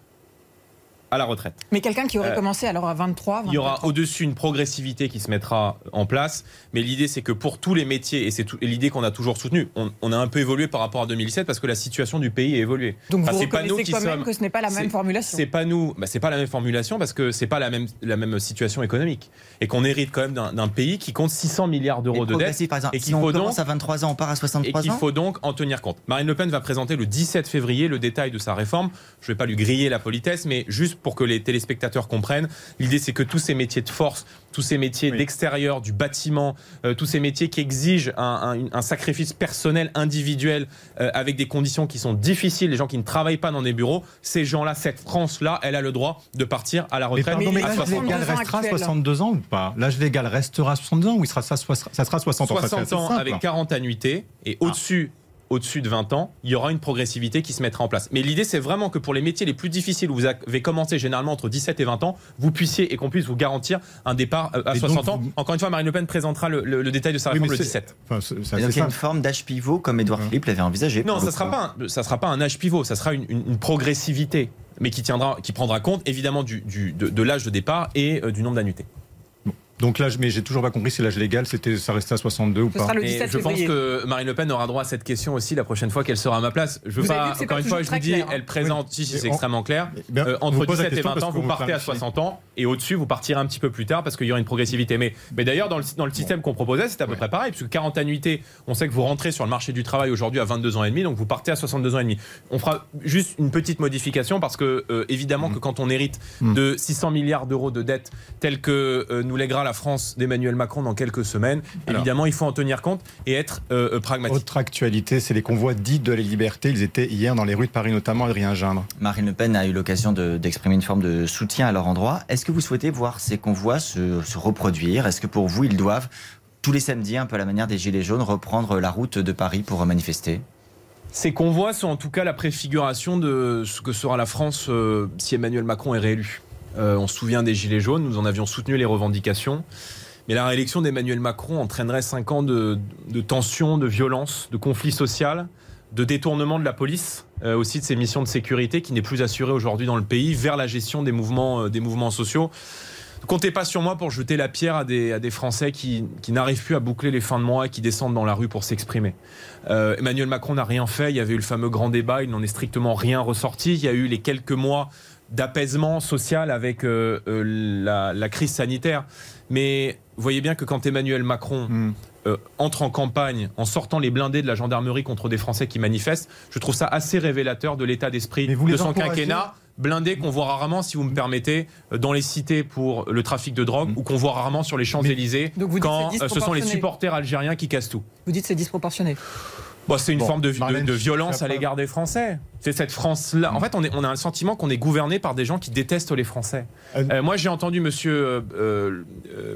à la retraite. Mais quelqu'un qui aurait euh, commencé alors à 23, Il y aura au-dessus une progressivité qui se mettra en place. Mais l'idée, c'est que pour tous les métiers, et c'est l'idée qu'on a toujours soutenue, on, a un peu évolué par rapport à 2017 parce que la situation du pays a évolué. Donc vous pas nous qui même que ce n'est pas la même formulation C'est pas nous, bah, c'est pas la même formulation parce que c'est pas la même, la même situation économique. Et qu'on hérite quand même d'un pays qui compte 600 milliards d'euros de dette. Par exemple, et qu'il faut donc, à 23 ans, on part à 63 ans. Et qu'il faut donc en tenir compte. Marine Le Pen va présenter le 17 février le détail de sa réforme. Je ne vais pas lui griller la politesse, mais juste juste pour que les téléspectateurs comprennent, l'idée c'est que tous ces métiers de force, tous ces métiers d'extérieur, du bâtiment, euh, tous ces métiers qui exigent un, sacrifice personnel, individuel, euh, avec des conditions qui sont difficiles, les gens qui ne travaillent pas dans des bureaux, ces gens-là, cette France-là, elle a le droit de partir à la retraite. Mais, l'âge légal restera 62 ans ou pas? L'âge légal restera 62 ans ou il sera ça, ça sera 60 ans? 60 ans avec 40 annuités et au-dessus au-dessus de 20 ans, il y aura une progressivité qui se mettra en place. Mais l'idée, c'est vraiment que pour les métiers les plus difficiles, où vous avez commencé généralement entre 17 et 20 ans, vous puissiez et qu'on puisse vous garantir un départ euh, à 60 ans. Encore une fois, Marine Le Pen présentera le, détail de sa réforme le 17. donc il y a une forme d'âge pivot comme Édouard Philippe l'avait envisagé. Non, ça ne sera, pas un, sera pas un âge pivot, ça sera une, progressivité, mais qui, tiendra, qui prendra compte évidemment du, de, de l'âge de départ et euh, du nombre d'annuités. Donc là, mais j'ai toujours pas compris si l'âge légal, c'était, ça restait à 62 ou pas. je pense que Marine Le Pen aura droit à cette question aussi la prochaine fois qu'elle sera à ma place. Je veux pas, encore une fois, je vous dis, elle présente, si, c'est extrêmement clair. Euh, entre 17 et 20 ans, vous partez à 60 ans et au-dessus, vous partirez un petit peu plus tard parce qu'il y aura une progressivité. Mais, mais d'ailleurs, dans le, dans le système qu'on proposait, c'est à peu près pareil, puisque 40 annuités, on sait que vous rentrez sur le marché du travail aujourd'hui à 22 ans et demi, donc vous partez à 62 ans et demi. On fera juste une petite modification parce que, euh, évidemment, que mm. quand on hérite mm. de 600 milliards d'euros de dettes telles que euh, nous lèguera la France d'Emmanuel Macron dans quelques semaines. Évidemment, il faut en tenir compte et être euh, euh, pragmatique. Autre actualité, c'est les convois dits de la liberté. Ils étaient hier dans les rues de Paris, notamment Adrien Gindre. Marine Le Pen a eu l'occasion d'exprimer une forme de soutien à leur endroit. Est-ce que vous souhaitez voir ces convois se, se reproduire? Est-ce que pour vous, ils doivent, tous les samedis, un peu à la manière des Gilets jaunes, reprendre la route de Paris pour manifester? Ces convois sont en tout cas la préfiguration de ce que sera la France euh, si Emmanuel Macron est réélu. On se souvient des Gilets jaunes, nous en avions soutenu les revendications. Mais la réélection d'Emmanuel Macron entraînerait cinq ans de, tensions, de violence, de conflits sociaux, de détournement de la police, euh, aussi de ses missions de sécurité qui n'est plus assurée aujourd'hui dans le pays, vers la gestion des mouvements, euh, sociaux. Ne comptez pas sur moi pour jeter la pierre à des, Français qui, n'arrivent plus à boucler les fins de mois et qui descendent dans la rue pour s'exprimer. Euh, Emmanuel Macron n'a rien fait. Il y avait eu le fameux grand débat. Il n'en est strictement rien ressorti. Il y a eu les quelques mois d'apaisement social avec la, la, crise sanitaire. Mais vous voyez bien que quand Emmanuel Macron hmm. euh, entre en campagne en sortant les blindés de la gendarmerie contre des Français qui manifestent, je trouve ça assez révélateur de l'état d'esprit de son quinquennat blindé qu'on voit rarement, si vous me permettez, euh, dans les cités pour le trafic de drogue hmm. ou qu'on voit rarement sur les Champs-Élysées quand euh, ce sont les supporters algériens qui cassent tout. Vous dites c'est disproportionné c'est une forme de, de, violence à l'égard des Français. C'est cette France-là. En fait, on, est, on, a un sentiment qu'on est gouverné par des gens qui détestent les Français. Euh, euh, moi, j'ai entendu Monsieur, euh,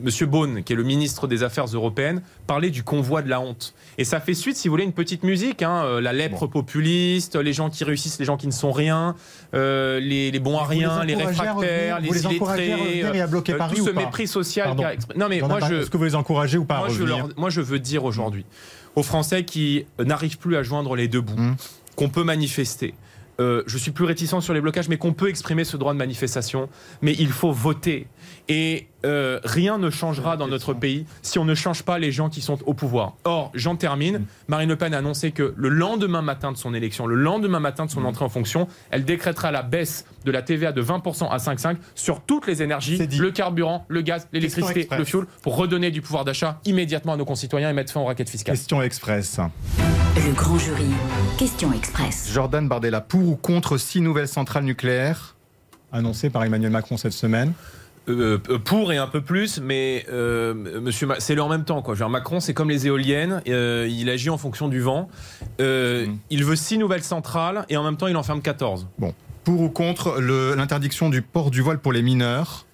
Monsieur Beaune, qui est le ministre des Affaires européennes, parler du convoi de la honte. Et ça fait suite, si vous voulez, une petite musique. Hein, la lèpre populiste, les gens qui réussissent, les gens qui ne sont rien, les, les, bons à rien, les, réfractaires, les, les illettrés, à bloquer Paris tout ce mépris social. Non, mais moi, je. Est-ce que vous les encouragez ou pas moi, je, moi, je veux dire aujourd'hui aux Français qui n'arrivent plus à joindre les deux bouts, mmh. qu'on peut manifester. Euh, je suis plus réticent sur les blocages, mais qu'on peut exprimer ce droit de manifestation. Mais il faut voter. Et euh, rien ne changera dans notre pays si on ne change pas les gens qui sont au pouvoir. Or, j'en termine. Marine Le Pen a annoncé que le lendemain matin de son élection, le lendemain matin de son entrée en fonction, elle décrétera la baisse de la TVA de 20% à 5,5 sur toutes les énergies, le carburant, le gaz, l'électricité, le fioul, pour redonner du pouvoir d'achat immédiatement à nos concitoyens et mettre fin aux raquettes fiscales. Question express. Le grand jury. Question express. Jordan Bardella, pour ou contre six nouvelles centrales nucléaires annoncées par Emmanuel Macron cette semaine? Euh, euh, pour et un peu plus, mais euh, Monsieur, c'est le en même temps. Quoi. Macron, c'est comme les éoliennes, il agit en fonction du vent. Mm. Il veut six nouvelles centrales et en même temps, il en ferme 14. Bon. Pour ou contre l'interdiction du port du voile pour les mineurs?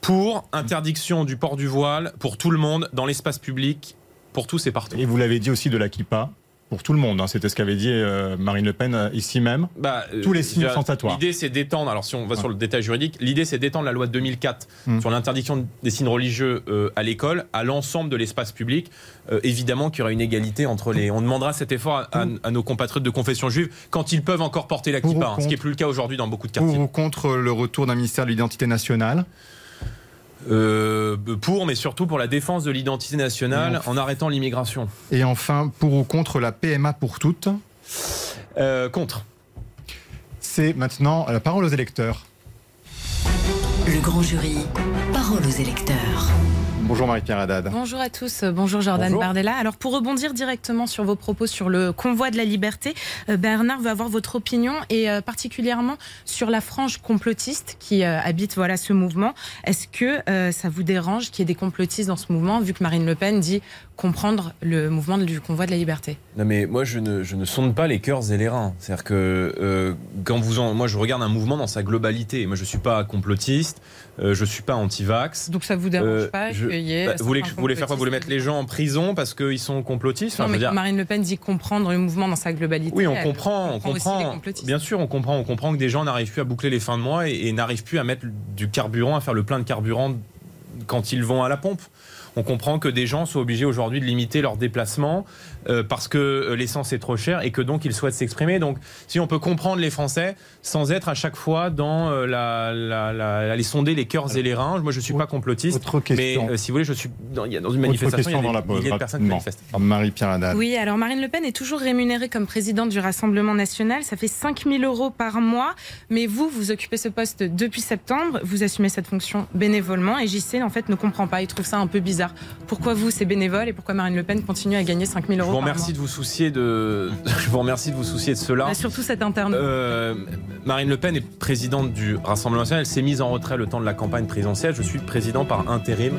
Pour interdiction du port du voile pour tout le monde dans l'espace public, pour tous et partout. Et vous l'avez dit aussi de la kippa pour tout le monde. Hein. C'était ce qu'avait dit euh, Marine Le Pen euh, ici même. Bah, euh, Tous les signes sensatoires. L'idée, c'est d'étendre, alors si on va sur le détail juridique, l'idée, c'est d'étendre la loi de 2004 hmm. sur l'interdiction des signes religieux à l'école à l'ensemble de l'espace public. évidemment qu'il y aura une égalité entre les. On demandera cet effort à, nos compatriotes de confession juive quand ils peuvent encore porter la kippa, hein, ce qui n'est plus le cas aujourd'hui dans beaucoup de quartiers. Pour ou contre le retour d'un ministère de l'identité nationale? Euh, pour, mais surtout pour la défense de l'identité nationale en arrêtant l'immigration. Et enfin, pour ou contre la PMA pour toutes euh, Contre. C'est maintenant la parole aux électeurs. Le grand jury, parole aux électeurs. Bonjour Marie-Pierre Haddad. Bonjour à tous, bonjour Jordan Bardella. Alors pour rebondir directement sur vos propos sur le convoi de la liberté, euh, Bernard veut avoir votre opinion et euh, particulièrement sur la frange complotiste qui euh, habite voilà ce mouvement. Est-ce que ça vous dérange qu'il y ait des complotistes dans ce mouvement vu que Marine Le Pen dit comprendre le mouvement du convoi de la liberté Non mais moi je ne, je ne sonde pas les cœurs et les reins. C'est-à-dire que quand vous en, moi je regarde un mouvement dans sa globalité. Moi je suis pas complotiste, je je suis pas anti-vax. Donc ça vous dérange pas je, bah, vous, voulez, vous voulez faire quoi? Vous voulez mettre les gens en prison parce qu'ils sont complotistes? Non, mais Marine Le Pen dit comprendre le mouvement dans sa globalité. Oui, on comprend, on comprend. Bien sûr, on comprend, on comprend que des gens n'arrivent plus à boucler les fins de mois et, et n'arrivent plus à mettre du carburant, à faire le plein de carburant quand ils vont à la pompe. On comprend que des gens sont obligés aujourd'hui de limiter leurs déplacements euh, parce que euh, l'essence est trop chère et que donc ils souhaitent s'exprimer. Donc, si on peut comprendre les Français sans être à chaque fois dans euh, la, la, aller sonder les cœurs et les reins. Moi, je suis pas complotiste, mais si vous voulez, je suis dans, il y a dans une manifestation, il y a des milliers de personnes qui manifestent. Marie-Pierre Haddad. Oui, alors Marine Le Pen est toujours rémunérée comme présidente du Rassemblement national. Ça fait 5 000 euros par mois, mais vous, vous occupez ce poste depuis septembre. Vous assumez cette fonction bénévolement et JC en fait ne comprend pas. Il trouve ça un peu bizarre. Pourquoi vous, c'est bénévole et pourquoi Marine Le Pen continue à gagner 5 000 euros vous remercie de vous soucier de. Je vous remercie de vous soucier de cela. surtout cette interne. Euh, Marine Le Pen est présidente du Rassemblement national. Elle s'est mise en retrait le temps de la campagne présidentielle. Je suis président par intérim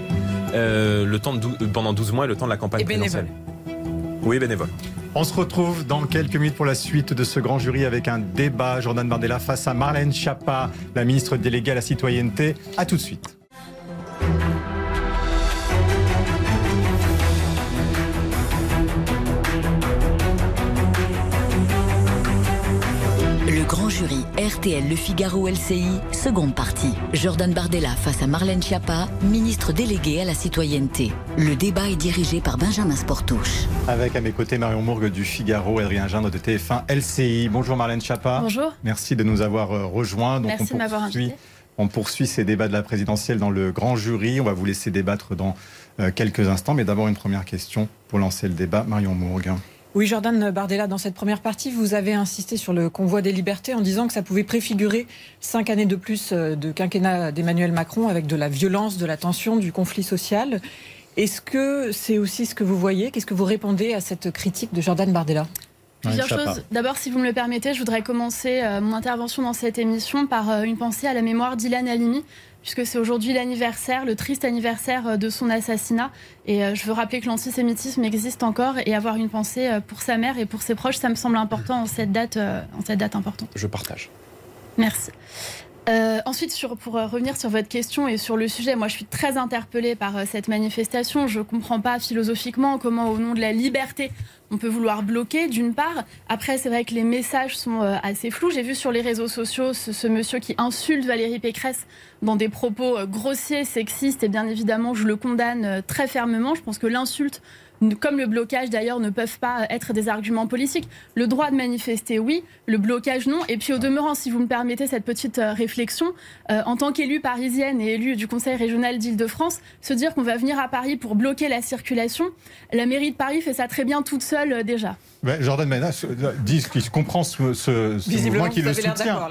euh, le temps de pendant 12 mois et le temps de la campagne et présidentielle. Bénévole. Oui, bénévole. On se retrouve dans quelques minutes pour la suite de ce grand jury avec un débat. Jordan Bardella face à Marlène Schiappa, la ministre déléguée à la citoyenneté. A tout de suite. Jury RTL Le Figaro LCI, seconde partie. Jordan Bardella face à Marlène Schiappa, ministre déléguée à la citoyenneté. Le débat est dirigé par Benjamin Sportouche. Avec à mes côtés Marion Mourgue du Figaro, Adrien Gindre de TF1 LCI. Bonjour Marlène Schiappa. Bonjour. Merci de nous avoir euh, rejoints. Donc Merci de m'avoir invité. On poursuit ces débats de la présidentielle dans le grand jury. On va vous laisser débattre dans euh, quelques instants. Mais d'abord, une première question pour lancer le débat. Marion Mourgue. Oui, Jordan Bardella, dans cette première partie, vous avez insisté sur le convoi des libertés en disant que ça pouvait préfigurer cinq années de plus euh, de quinquennat d'Emmanuel Macron avec de la violence, de la tension, du conflit social. Est-ce que c'est aussi ce que vous voyez? Qu'est-ce que vous répondez à cette critique de Jordan Bardella? Plusieurs choses. D'abord, si vous me le permettez, je voudrais commencer euh, mon intervention dans cette émission par euh, une pensée à la mémoire d'Ilan Halimi, puisque c'est aujourd'hui l'anniversaire, le triste anniversaire euh, de son assassinat. Et je veux rappeler que l'antisémitisme existe encore et avoir une pensée pour sa mère et pour ses proches, ça me semble important en cette date, en cette date importante. Je partage. Merci. ensuite, sur, pour revenir sur votre question et sur le sujet, moi je suis très interpellée par cette manifestation. Je ne comprends pas philosophiquement comment, au nom de la liberté, on peut vouloir bloquer, d'une part. Après, c'est vrai que les messages sont euh, assez flous. J'ai vu sur les réseaux sociaux ce, monsieur qui insulte Valérie Pécresse dans des propos euh, grossiers, sexistes, et bien évidemment, je le condamne euh, très fermement. Je pense que l'insulte comme le blocage d'ailleurs, ne peuvent pas être des arguments politiques. Le droit de manifester, oui, le blocage, non. Et puis au demeurant, si vous me permettez cette petite euh, réflexion, euh, en tant qu'élue parisienne et élue du Conseil régional d'Île-de-France, se dire qu'on va venir à Paris pour bloquer la circulation, la mairie de Paris fait ça très bien toute seule euh, déjà. Jordan Menas dit qu'il comprend ce, ce, mouvement qui le soutient.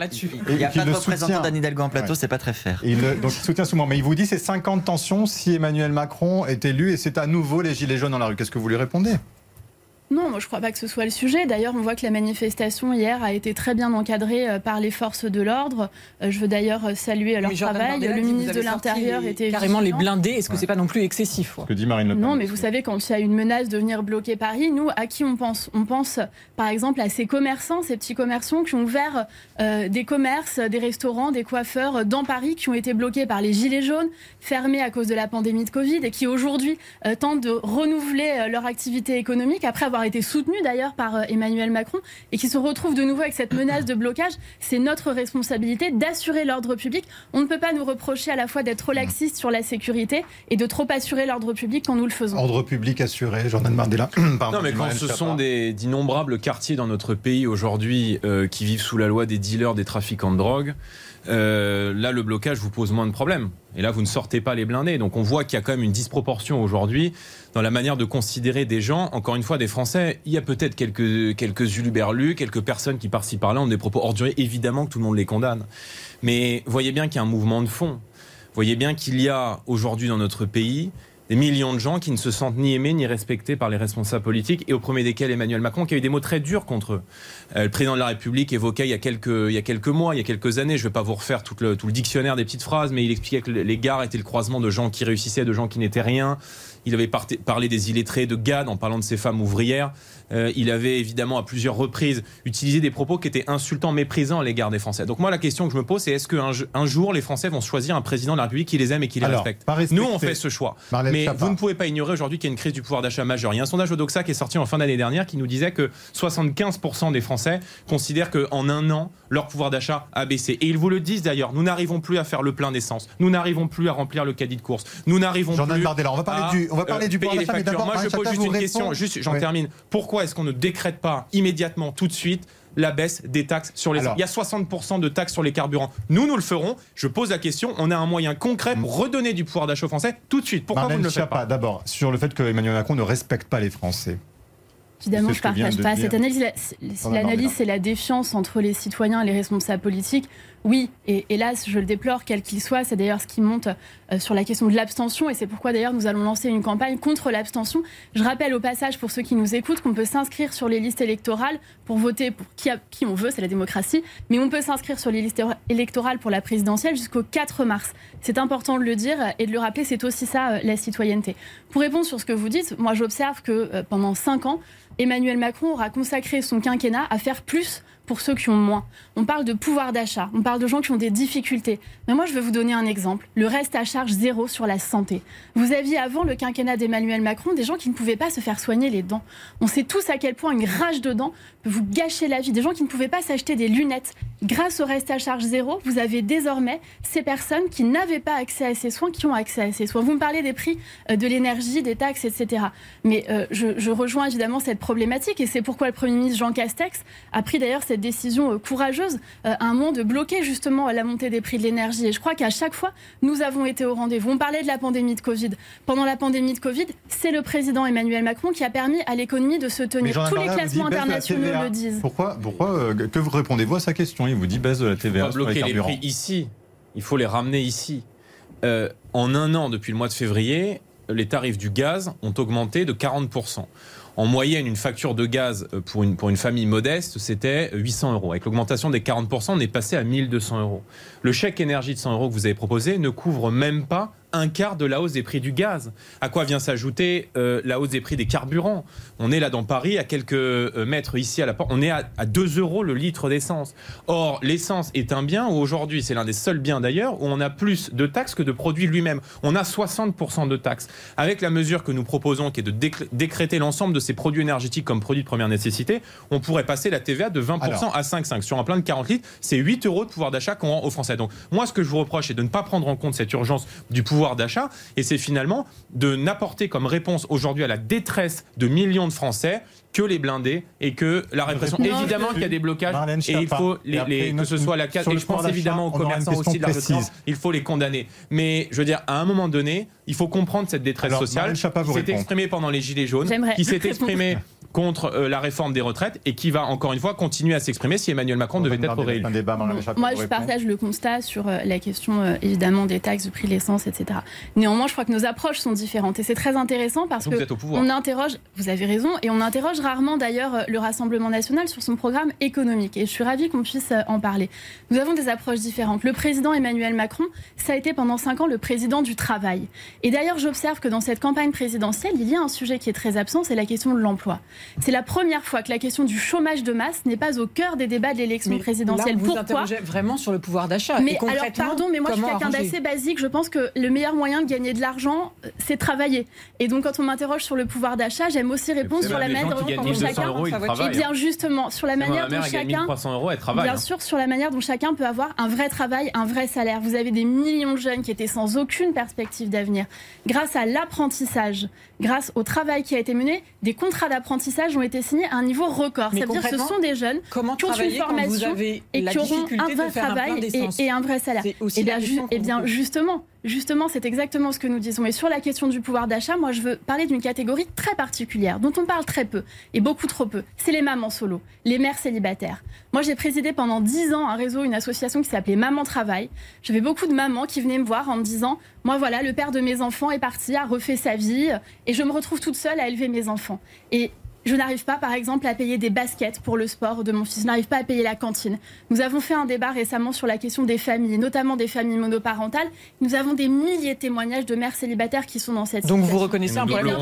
Il n'y a pas de représentant d'Anne Hidalgo en plateau, c'est pas très fair. Il, donc il soutient ce mouvement. Mais il vous dit c'est 50 tensions si Emmanuel Macron est élu et c'est à nouveau les gilets jaunes dans la rue. Qu'est-ce que vous lui répondez? Non, moi je crois pas que ce soit le sujet. D'ailleurs, on voit que la manifestation hier a été très bien encadrée euh, par les forces de l'ordre. Euh, je veux d'ailleurs euh, saluer leur travail. Le ministre de l'Intérieur était carrément les blindés. Est-ce que c'est pas non plus excessif Que dit Marine Le Pen Non, mais vous savez quand il y a une menace de venir bloquer Paris, nous à qui on pense? On pense par exemple à ces commerçants, ces petits commerçants qui ont ouvert des commerces, des restaurants, des coiffeurs dans Paris qui ont été bloqués par les gilets jaunes, fermés à cause de la pandémie de Covid et qui aujourd'hui tentent de renouveler leur activité économique après avoir été soutenu d'ailleurs par euh, Emmanuel Macron et qui se retrouve de nouveau avec cette menace de blocage, c'est notre responsabilité d'assurer l'ordre public. On ne peut pas nous reprocher à la fois d'être laxiste sur la sécurité et de trop assurer l'ordre public quand nous le faisons. Ordre public assuré, Jordan Mandela. non, mais quand ce sont d'innombrables quartiers dans notre pays aujourd'hui euh, qui vivent sous la loi des dealers, des trafiquants de drogue, euh, là, le blocage vous pose moins de problèmes. Et là, vous ne sortez pas les blindés. Donc, on voit qu'il y a quand même une disproportion aujourd'hui dans la manière de considérer des gens. Encore une fois, des Français. Il y a peut-être quelques, quelques uluberlus, quelques personnes qui par-ci par-là ont des propos orduriers. Évidemment que tout le monde les condamne. Mais voyez bien qu'il y a un mouvement de fond. Voyez bien qu'il y a aujourd'hui dans notre pays des millions de gens qui ne se sentent ni aimés ni respectés par les responsables politiques, et au premier desquels Emmanuel Macron, qui a eu des mots très durs contre eux. Euh, le président de la République évoquait il y a quelques, il y a quelques mois, il y a quelques années, je ne vais pas vous refaire tout le, tout le dictionnaire des petites phrases, mais il expliquait que les gares étaient le croisement de gens qui réussissaient, de gens qui n'étaient rien. Il avait parlé des illettrés de GAD en parlant de ces femmes ouvrières. Euh, il avait évidemment à plusieurs reprises utilisé des propos qui étaient insultants, méprisants à l'égard des Français. Donc moi, la question que je me pose, c'est est-ce qu'un un jour, les Français vont choisir un président de la République qui les aime et qui les respecte Nous, on fait ce choix. mais vous ne pouvez pas ignorer aujourd'hui qu'il y a une crise du pouvoir d'achat majeure. Il y a un sondage Odoxa qui est sorti en fin d'année dernière qui nous disait que 75% des Français considèrent qu'en un an, leur pouvoir d'achat a baissé. Et ils vous le disent d'ailleurs, nous n'arrivons plus à faire le plein d'essence, nous n'arrivons plus à remplir le caddie de course, nous n'arrivons plus on va parler du, on va parler euh, du pouvoir d'achat, Moi, je pose juste une question, juste, j'en termine. Pourquoi est-ce qu'on ne décrète pas immédiatement, tout de suite, la baisse des taxes sur les. il y a 60% de taxes sur les carburants. Nous, nous le ferons. Je pose la question. On a un moyen concret pour redonner du pouvoir d'achat aux Français tout de suite. Pourquoi vous ne le faites pas D'abord, sur le fait que Emmanuel Macron ne respecte pas les Français. Évidemment, je ne partage pas cette analyse. L'analyse, c'est la défiance entre les citoyens et les responsables politiques, oui, et hélas, je le déplore, quel qu'il soit. C'est d'ailleurs ce qui monte euh, sur la question de l'abstention, et c'est pourquoi d'ailleurs nous allons lancer une campagne contre l'abstention. Je rappelle au passage, pour ceux qui nous écoutent, qu'on peut s'inscrire sur les listes électorales pour voter pour qui, on veut, c'est la démocratie, mais on peut s'inscrire sur les listes électorales pour la présidentielle jusqu'au 4 mars. C'est important de le dire et de le rappeler, c'est aussi ça euh, la citoyenneté. Pour répondre sur ce que vous dites, moi j'observe que euh, pendant 5 ans, Emmanuel Macron aura consacré son quinquennat à faire plus pour ceux qui ont moins. On parle de pouvoir d'achat, on parle de gens qui ont des difficultés. Mais moi, je vais vous donner un exemple. Le reste à charge zéro sur la santé. Vous aviez avant le quinquennat d'Emmanuel Macron des gens qui ne pouvaient pas se faire soigner les dents. On sait tous à quel point une rage de dents peut vous gâcher la vie. Des gens qui ne pouvaient pas s'acheter des lunettes. Grâce au reste à charge zéro, vous avez désormais ces personnes qui n'avaient pas accès à ces soins qui ont accès à ces soins. Vous me parlez des prix euh, de l'énergie, des taxes, etc. Mais euh, je, je rejoins évidemment cette problématique et c'est pourquoi le Premier ministre Jean Castex a pris d'ailleurs cette décision euh, courageuse euh, à un moment de bloquer justement la montée des prix de l'énergie. Et je crois qu'à chaque fois, nous avons été au rendez-vous. On parlait de la pandémie de Covid. Pendant la pandémie de Covid, c'est le président Emmanuel Macron qui a permis à l'économie de se tenir. Tous les classements internationaux le disent. Pourquoi, pourquoi euh, Que vous répondez-vous à sa question? Il vous dit baisse de la TVA. Il faut bloquer les, prix ici. Il faut les ramener ici. en un an, depuis le mois de février, les tarifs du gaz ont augmenté de 40%. En moyenne, une facture de gaz euh, pour une, pour une famille modeste, c'était 800 euros. Avec l'augmentation des 40%, on est passé à 1200 euros. Le chèque énergie de 100 euros que vous avez proposé ne couvre même pas un quart de la hausse des prix du gaz. À quoi vient s'ajouter euh, la hausse des prix des carburants? On est là dans Paris, à quelques euh, mètres ici à la porte, on est à, 2 euros le litre d'essence. Or, l'essence est un bien où aujourd'hui, c'est l'un des seuls biens d'ailleurs, où on a plus de taxes que de produits lui-même. On a 60% de taxes. Avec la mesure que nous proposons, qui est de décréter l'ensemble de ces produits énergétiques comme produits de première nécessité, on pourrait passer la TVA de 20% à 5,5. Sur un plein de 40 litres, c'est 8 euros de pouvoir d'achat qu'on rend aux Français. Donc, moi, ce que je vous reproche, c'est de ne pas prendre en compte cette urgence du pouvoir d'achat. Et c'est finalement de n'apporter comme réponse aujourd'hui à la détresse de millions de Français que les blindés et que la répression. évidemment qu'il y a des blocages et il faut les, que ce soit la case. Et je pense évidemment aux commerçants aussi de la il faut les condamner. Mais je veux dire, à un moment donné, il faut comprendre cette détresse sociale qui s'est exprimée pendant les Gilets jaunes, qui s'est exprimée contre euh, la réforme des retraites et qui va encore une fois continuer à s'exprimer si Emmanuel Macron devait être réélu. Moi, je partage le constat sur euh, la question euh, évidemment des taxes, du prix de l'essence, etc. Néanmoins, je crois que nos approches sont différentes et c'est très intéressant parce que on interroge. Vous avez raison et on interroge rarement d'ailleurs le Rassemblement national sur son programme économique et je suis ravie qu'on puisse en parler. Nous avons des approches différentes. Le président Emmanuel Macron, ça a été pendant cinq ans le président du travail. Et d'ailleurs, j'observe que dans cette campagne présidentielle, il y a un sujet qui est très absent, c'est la question de l'emploi. C'est la première fois que la question du chômage de masse n'est pas au cœur des débats de l'élection présidentielle. Là, vous Pourquoi vraiment sur le pouvoir d'achat. Mais alors, pardon, mais moi je suis quelqu'un d'assez basique. Je pense que le meilleur moyen de gagner de l'argent, euh, c'est travailler. Et donc, quand on m'interroge sur le pouvoir d'achat, j'aime aussi répondre sur la manière dont chacun. Et bien justement, sur la manière dont chacun. bien hein. sûr, sur la manière dont chacun peut avoir un vrai travail, un vrai salaire. Vous avez des millions de jeunes qui étaient sans aucune perspective d'avenir. Grâce à l'apprentissage, grâce au travail qui a été mené, des contrats d'apprentissage d'apprentissage ont été signés à un niveau record. Ça veut dire que ce sont des jeunes comment qui ont une formation et qui auront un vrai travail et, un vrai salaire. Et bien, et bien justement, Justement, c'est exactement ce que nous disons. Et sur la question du pouvoir d'achat, moi, je veux parler d'une catégorie très particulière, dont on parle très peu, et beaucoup trop peu. C'est les mamans solo, les mères célibataires. Moi, j'ai présidé pendant dix ans un réseau, une association qui s'appelait Maman Travail. J'avais beaucoup de mamans qui venaient me voir en me disant, moi, voilà, le père de mes enfants est parti, a refait sa vie, et je me retrouve toute seule à élever mes enfants. Et je n'arrive pas, par exemple, à payer des baskets pour le sport de mon fils. Je n'arrive pas à payer la cantine. Nous avons fait un débat récemment sur la question des familles, notamment des familles monoparentales. Nous avons des milliers de témoignages de mères célibataires qui sont dans cette situation. Donc vous reconnaissez un problème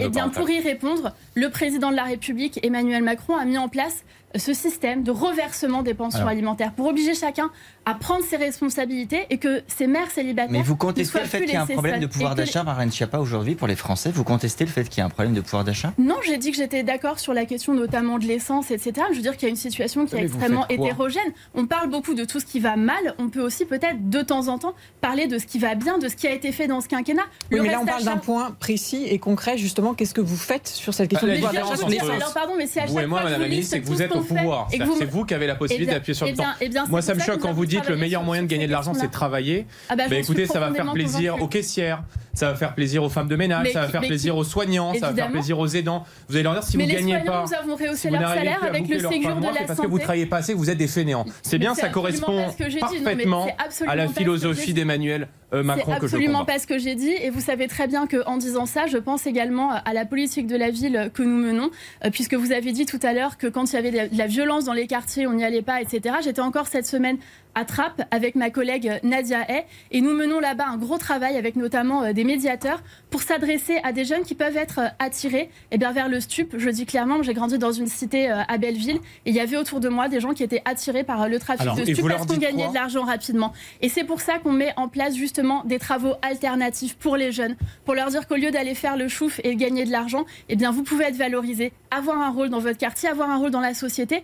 Eh bien, pour y répondre, le président de la République, Emmanuel Macron, a mis en place ce système de reversement des pensions alimentaires pour obliger chacun à prendre ses responsabilités et que ces mères célibataires. Mais vous contestez le fait qu'il y a un problème de pouvoir d'achat, Marlène Schiappa, aujourd'hui pour les Français Vous contestez le fait qu'il y a un problème de pouvoir d'achat? Non, j'ai dit que j'étais d'accord sur la question notamment de l'essence, etc. Je veux dire qu'il y a une situation qui est extrêmement hétérogène. On parle beaucoup de tout ce qui va mal. On peut aussi peut-être de temps en temps parler de ce qui va bien, de ce qui a été fait dans ce quinquennat. Oui, mais là, on parle d'un point précis et concret, justement. Qu'est-ce que vous faites sur cette question bah, de pouvoir d'achat? Alors, pardon, mais si à chaque vous et moi, fois, Madame la ministre, c'est que vous êtes au pouvoir. C'est vous qui avez la possibilité d'appuyer sur le temps. Moi, ça me choque quand vous dites le meilleur moyen de gagner de l'argent, c'est de travailler. Ah bah, écoutez, ça va faire plaisir aux caissières, ça va faire plaisir aux femmes de ménage, ça va faire plaisir aux soignants, ça va faire plaisir aux aidants. Vous allez leur dire si vous ne gagnez pas. Nous avons rehaussé leur salaire avec le Ségur de la santé. parce que vous travaillez pas assez, vous êtes des fainéants. C'est bien, ça correspond parfaitement à la philosophie d'Emmanuel euh, Macron que je C'est absolument pas ce que j'ai dit. Et vous savez très bien qu'en disant ça, je pense également à la politique de la ville que nous menons, euh, puisque vous avez dit tout à l'heure que quand il y avait de la violence dans les quartiers, on n'y allait pas, etc. J'étais encore cette semaine à Trappes avec ma collègue Nadia Hay et nous menons là-bas un gros travail avec notamment euh, des médiateurs pour s'adresser à des jeunes qui peuvent être attirés et eh bien, vers le stup. Je dis clairement, j'ai grandi dans une cité à Belleville et il y avait autour de moi des gens qui étaient attirés par le trafic de stup parce qu'on gagnait de l'argent rapidement. Et c'est pour ça qu'on met en place justement des travaux alternatifs pour les jeunes, pour leur dire qu'au lieu d'aller faire le chouf et gagner de l'argent, eh bien vous pouvez être valorisé, avoir un rôle dans votre quartier, avoir un rôle dans la société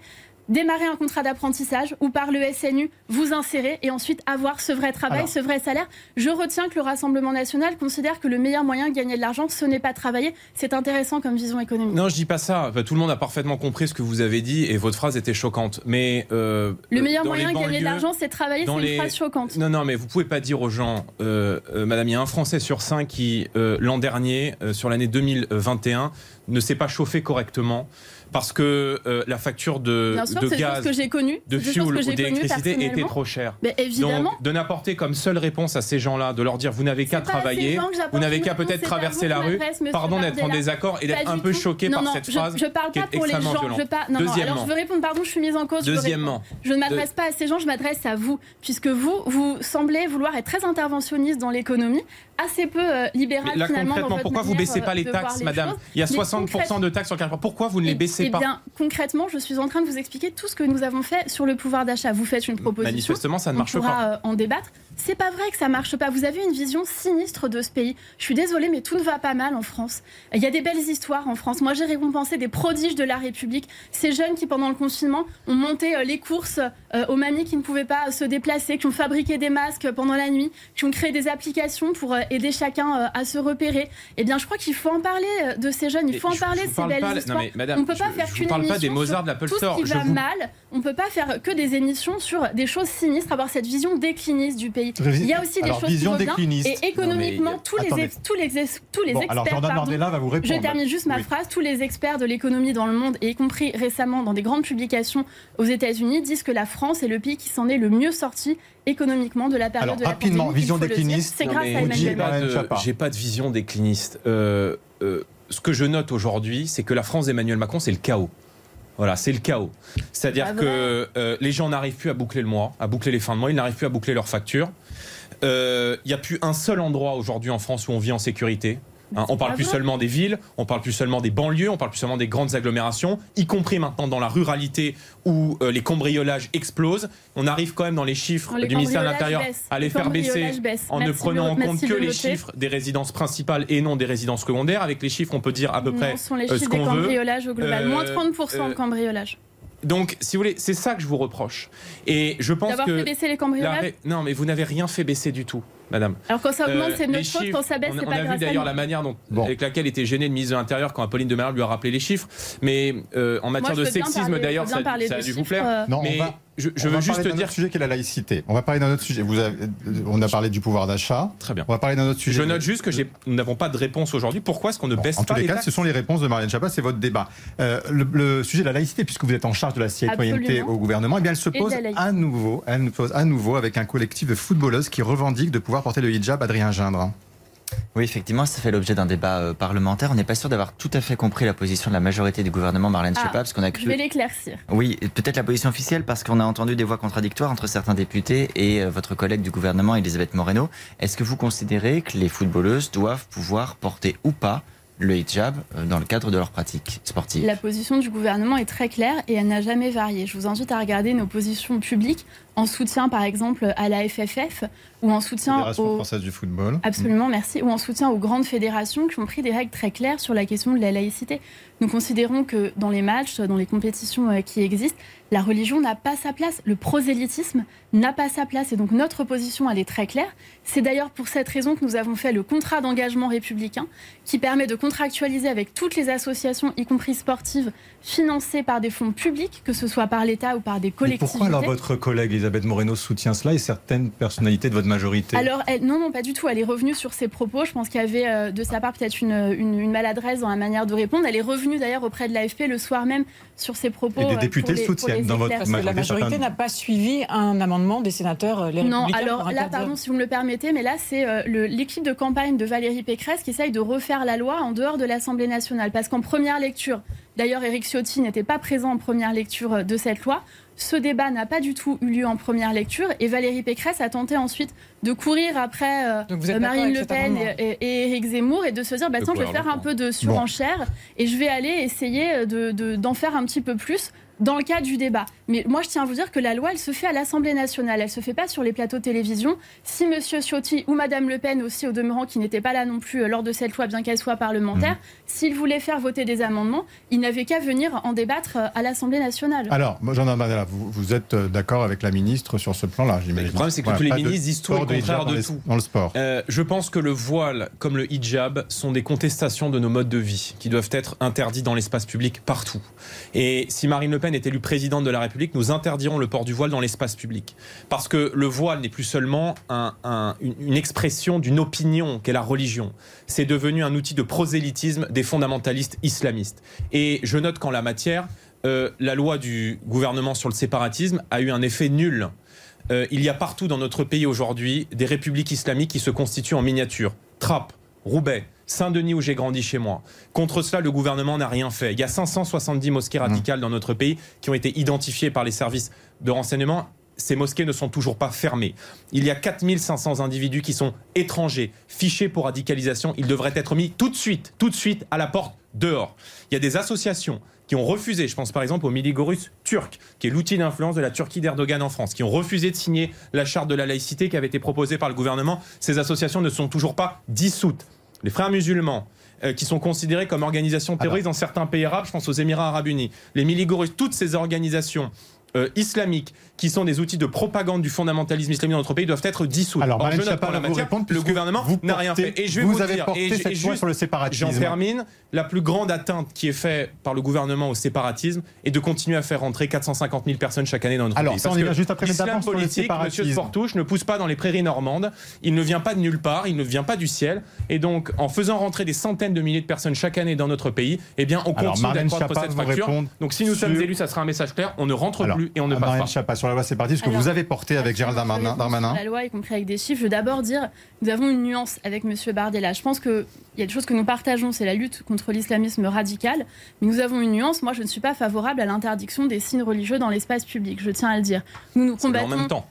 démarrer un contrat d'apprentissage ou par le SNU vous insérer et ensuite avoir ce vrai travail, ce vrai salaire. Je retiens que le Rassemblement national considère que le meilleur moyen de gagner de l'argent, ce n'est pas de travailler. C'est intéressant comme vision économique. Non, je dis pas ça. tout le monde a parfaitement compris ce que vous avez dit et votre phrase était choquante. Mais euh, le meilleur moyen de gagner de l'argent, c'est travailler. C'est une phrase choquante. Non, non, mais vous pouvez pas dire aux gens, euh, euh, Madame, il y a un Français sur cinq qui l'an dernier, sur l'année 2021, ne s'est pas chauffé correctement parce que euh, la facture de, de gaz, que j'ai connu, de fuel ou d'électricité était trop chère. Mais évidemment. Donc, de n'apporter comme seule réponse à ces gens-là, de leur dire vous n'avez qu'à travailler, vous n'avez qu'à peut-être traverser la rue, pardon d'être en désaccord et d'être un peu choqué par cette phrase. Je parle pas pour les gens. Je pas, non, alors je veux répondre, pardon, je suis mise en cause. Deuxièmement, je, ne m'adresse pas à ces gens, je m'adresse à vous, puisque vous, vous semblez vouloir être très interventionniste dans l'économie, assez peu euh, libéral là, finalement. Concrètement, pourquoi vous baissez pas les taxes, madame Il y a 60% de taxes sur le Pourquoi vous ne les baissez pas Eh bien, concrètement, je suis en train de vous expliquer tout ce que nous avons fait sur le pouvoir d'achat. Vous faites une proposition. Manifestement, ça ne marche on pourra, pas. Euh, en débattre. C'est pas vrai que ça marche pas. Vous avez une vision sinistre de ce pays. Je suis désolée, mais tout ne va pas mal en France. Il y a des belles histoires en France. Moi, j'ai récompensé des prodiges de la République. Ces jeunes qui, pendant le confinement, ont monté euh, les courses aux mamies qui ne pouvaient pas se déplacer, qui ont fabriqué des masques pendant la nuit, qui ont créé des applications pour aider chacun à se repérer. Eh bien, je crois qu'il faut en parler euh, de ces jeunes. Il faut en parler de ces belles histoires. on peut pas faire qu'une émission pas des Mozart de tout ce qui va mal. On peut pas faire que des émissions sur des choses sinistres, avoir cette vision décliniste du pays. Il y a aussi des choses vision qui vont bien. Et économiquement, tous, les tous les tous les experts. va vous répondre. Je termine juste ma phrase. Tous les experts de l'économie dans le monde, et y compris récemment dans des grandes publications aux États-Unis, disent que la France est le pays qui s'en est le mieux sorti économiquement de la période Alors, de la rapidement, pandémie. vision décliniste. C'est grâce à Emmanuel Macron. J'ai pas de vision décliniste. Euh, euh, ce que je note aujourd'hui, c'est que la France d'Emmanuel Macron, c'est le chaos. Voilà, c'est le chaos. C'est-à-dire que euh, les gens n'arrivent plus à boucler le mois, à boucler les fins de mois, ils n'arrivent plus à boucler leurs factures. Il n'y a plus un seul endroit aujourd'hui en France où on vit en sécurité. Hein, on parle plus seulement des villes, on parle plus seulement des banlieues, on parle plus seulement des grandes agglomérations, y compris maintenant dans la ruralité où euh, les cambriolages explosent. On arrive quand même dans les chiffres du ministère de l'Intérieur à les, faire baisser en ne prenant en compte que les chiffres des résidences principales et non des résidences secondaires. Avec les chiffres, on peut dire à peu près sont les euh, chiffres ce qu'on veut. Cambriolage au global. Moins 30% de cambriolage. Donc, si vous voulez, c'est ça que je vous reproche. Et je pense D'avoir que fait baisser les cambriolages. Non, mais vous n'avez rien fait baisser du tout. Madame. Alors quand ça augmente, c'est notre faute, quand ça baisse, c'est pas On a vu d'ailleurs la manière dont, avec laquelle était gêné le ministre de l'Intérieur quand Apolline de Malherbe lui a rappelé les chiffres. Mais en matière de sexisme, d'ailleurs, ça, a dû vous plaire. Non, mais je, je veux juste dire. sujet qui est la laïcité. On va parler d'un autre sujet. Vous avez, on a parlé du pouvoir d'achat. Très bien. On va parler d'un autre sujet. Je note juste que nous n'avons pas de réponse aujourd'hui. Pourquoi est-ce qu'on ne baisse pas En tous les, cas, ce sont les réponses de Marianne Chapat. C'est votre débat. Euh, le, sujet de la laïcité, puisque vous êtes en charge de la citoyenneté au gouvernement, eh bien, elle se pose à nouveau. Elle se pose à nouveau avec un collectif de footballeuses qui revendique de pouvoir porter le hijab. Adrien Gindre. Oui, effectivement, ça fait l'objet d'un débat euh, parlementaire. On n'est pas sûr d'avoir tout à fait compris la position de la majorité du gouvernement Marlène ah, parce qu'on a cru... Je vais l'éclaircir. Oui, peut-être la position officielle, parce qu'on a entendu des voix contradictoires entre certains députés et euh, votre collègue du gouvernement, Elisabeth Moreno. Est-ce que vous considérez que les footballeuses doivent pouvoir porter ou pas le hijab euh, dans le cadre de leur pratique sportive? La position du gouvernement est très claire et elle n'a jamais varié. Je vous invite à regarder nos positions publiques en soutien par exemple à la FFF ou en soutien Fédération française du football. Absolument, merci. Ou en soutien aux grandes fédérations qui ont pris des règles très claires sur la question de la laïcité. Nous considérons que dans les matchs, dans les compétitions euh, qui existent, la religion n'a pas sa place, le prosélytisme n'a pas sa place. Et donc notre position, elle est très claire. C'est d'ailleurs pour cette raison que nous avons fait le contrat d'engagement républicain qui permet de contractualiser avec toutes les associations, y compris sportives, financées par des fonds publics, que ce soit par l'État ou par des collectivités. pourquoi alors votre collègue Elisabeth Moreno soutient cela et certaines personnalités de votre majorité Alors non, non, pas du tout. Elle est revenue sur ses propos. Je pense qu'il y avait euh, de sa part peut-être une, une, maladresse dans la manière de répondre. Elle est revenue d'ailleurs auprès de l'AFP le soir même sur ses propos. Et des euh, députés le soutiennent dans votre majorité. La majorité n'a pas suivi un amendement des sénateurs euh, les Non, alors là, pardon si vous me le permettez, mais là c'est l'équipe de campagne de Valérie Pécresse qui essaye de refaire la loi en dehors de l'Assemblée nationale. Parce qu'en première lecture, d'ailleurs Éric Ciotti n'était pas présent en première lecture de cette loi, ce débat n'a pas du tout eu lieu en première lecture et Valérie Pécresse a tenté ensuite de courir après euh, Marine Le Pen et, Éric Zemmour et de se dire bah, tiens, je vais faire un peu de surenchère et je vais aller essayer d'en faire un petit peu plus dans le cadre du débat. Mais moi, je tiens à vous dire que la loi, elle se fait à l'Assemblée nationale. Elle se fait pas sur les plateaux de télévision. Si M. Ciotti ou Mme Le Pen aussi, au demeurant, qui n'était pas là non plus euh, lors de cette loi, bien qu'elle soit parlementaire, mmh. s'ils voulaient faire voter des amendements, ils n'avaient qu'à venir en débattre euh, à l'Assemblée nationale. Alors, Jean vous, vous êtes euh, d'accord avec la ministre sur ce plan-là, j'imagine. Le problème, c'est que tous les ministres disent tout le contraire de, tout. Dans le sport. je pense que le voile, comme le hijab, sont des contestations de nos modes de vie qui doivent être interdits dans l'espace public partout. Et si Marine Le Pen est élue présidente de la République, nous interdirons le port du voile dans l'espace public. Parce que le voile n'est plus seulement une, expression d'une opinion qu'est la religion. C'est devenu un outil de prosélytisme des fondamentalistes islamistes. Et je note qu'en la matière, euh, la loi du gouvernement sur le séparatisme a eu un effet nul. Euh, il y a partout dans notre pays aujourd'hui des républiques islamiques qui se constituent en miniature. Trappes, Roubaix, Saint-Denis où j'ai grandi chez moi. Contre cela, le gouvernement n'a rien fait. Il y a 570 mosquées radicales dans notre pays qui ont été identifiées par les services de renseignement. Ces mosquées ne sont toujours pas fermées. Il y a 4500 individus qui sont étrangers, fichés pour radicalisation. Ils devraient être mis tout de suite, tout de suite à la porte dehors. Il y a des associations qui ont refusé, je pense par exemple au Miligorus turc, qui est l'outil d'influence de la Turquie d'Erdogan en France, qui ont refusé de signer la charte de la laïcité qui avait été proposée par le gouvernement. Ces associations ne sont toujours pas dissoutes les frères musulmans, euh, qui sont considérés comme organisations terroristes dans certains pays arabes, je pense aux Émirats arabes unis, les miligorus, toutes ces organisations euh, islamiques qui sont des outils de propagande du fondamentalisme islamique dans notre pays doivent être dissous. Alors, Or, je note la matière, le gouvernement n'a rien fait. Et je vais vous, avez dire, porté cette loi sur le séparatisme. J'en termine. La plus grande atteinte qui est faite par le gouvernement au séparatisme est de continuer à faire rentrer 450 000 personnes chaque année dans notre Alors, pays. Ça, on y juste après l'islam politique, M. Sportouche, ne pousse pas dans les prairies normandes. Il ne vient pas de nulle part. Il ne vient pas du ciel. Et donc, en faisant rentrer des centaines de milliers de personnes chaque année dans notre pays, eh bien, on continue d'accroître cette facture. Donc, si nous sommes élus, ça sera un message clair. On ne rentre plus et on ne passe pas. Sur la loi séparatisme, que vous avez porté avec Gérald Darmanin. La loi, y compris avec des chiffres. Je veux d'abord dire, nous avons une nuance avec M. Bardella. Je pense qu'il y a des choses que nous partageons, c'est la lutte contre l'islamisme radical. Mais nous avons une nuance. Moi, je ne suis pas favorable à l'interdiction des signes religieux dans l'espace public. Je tiens à le dire. Nous nous combattons. En même temps.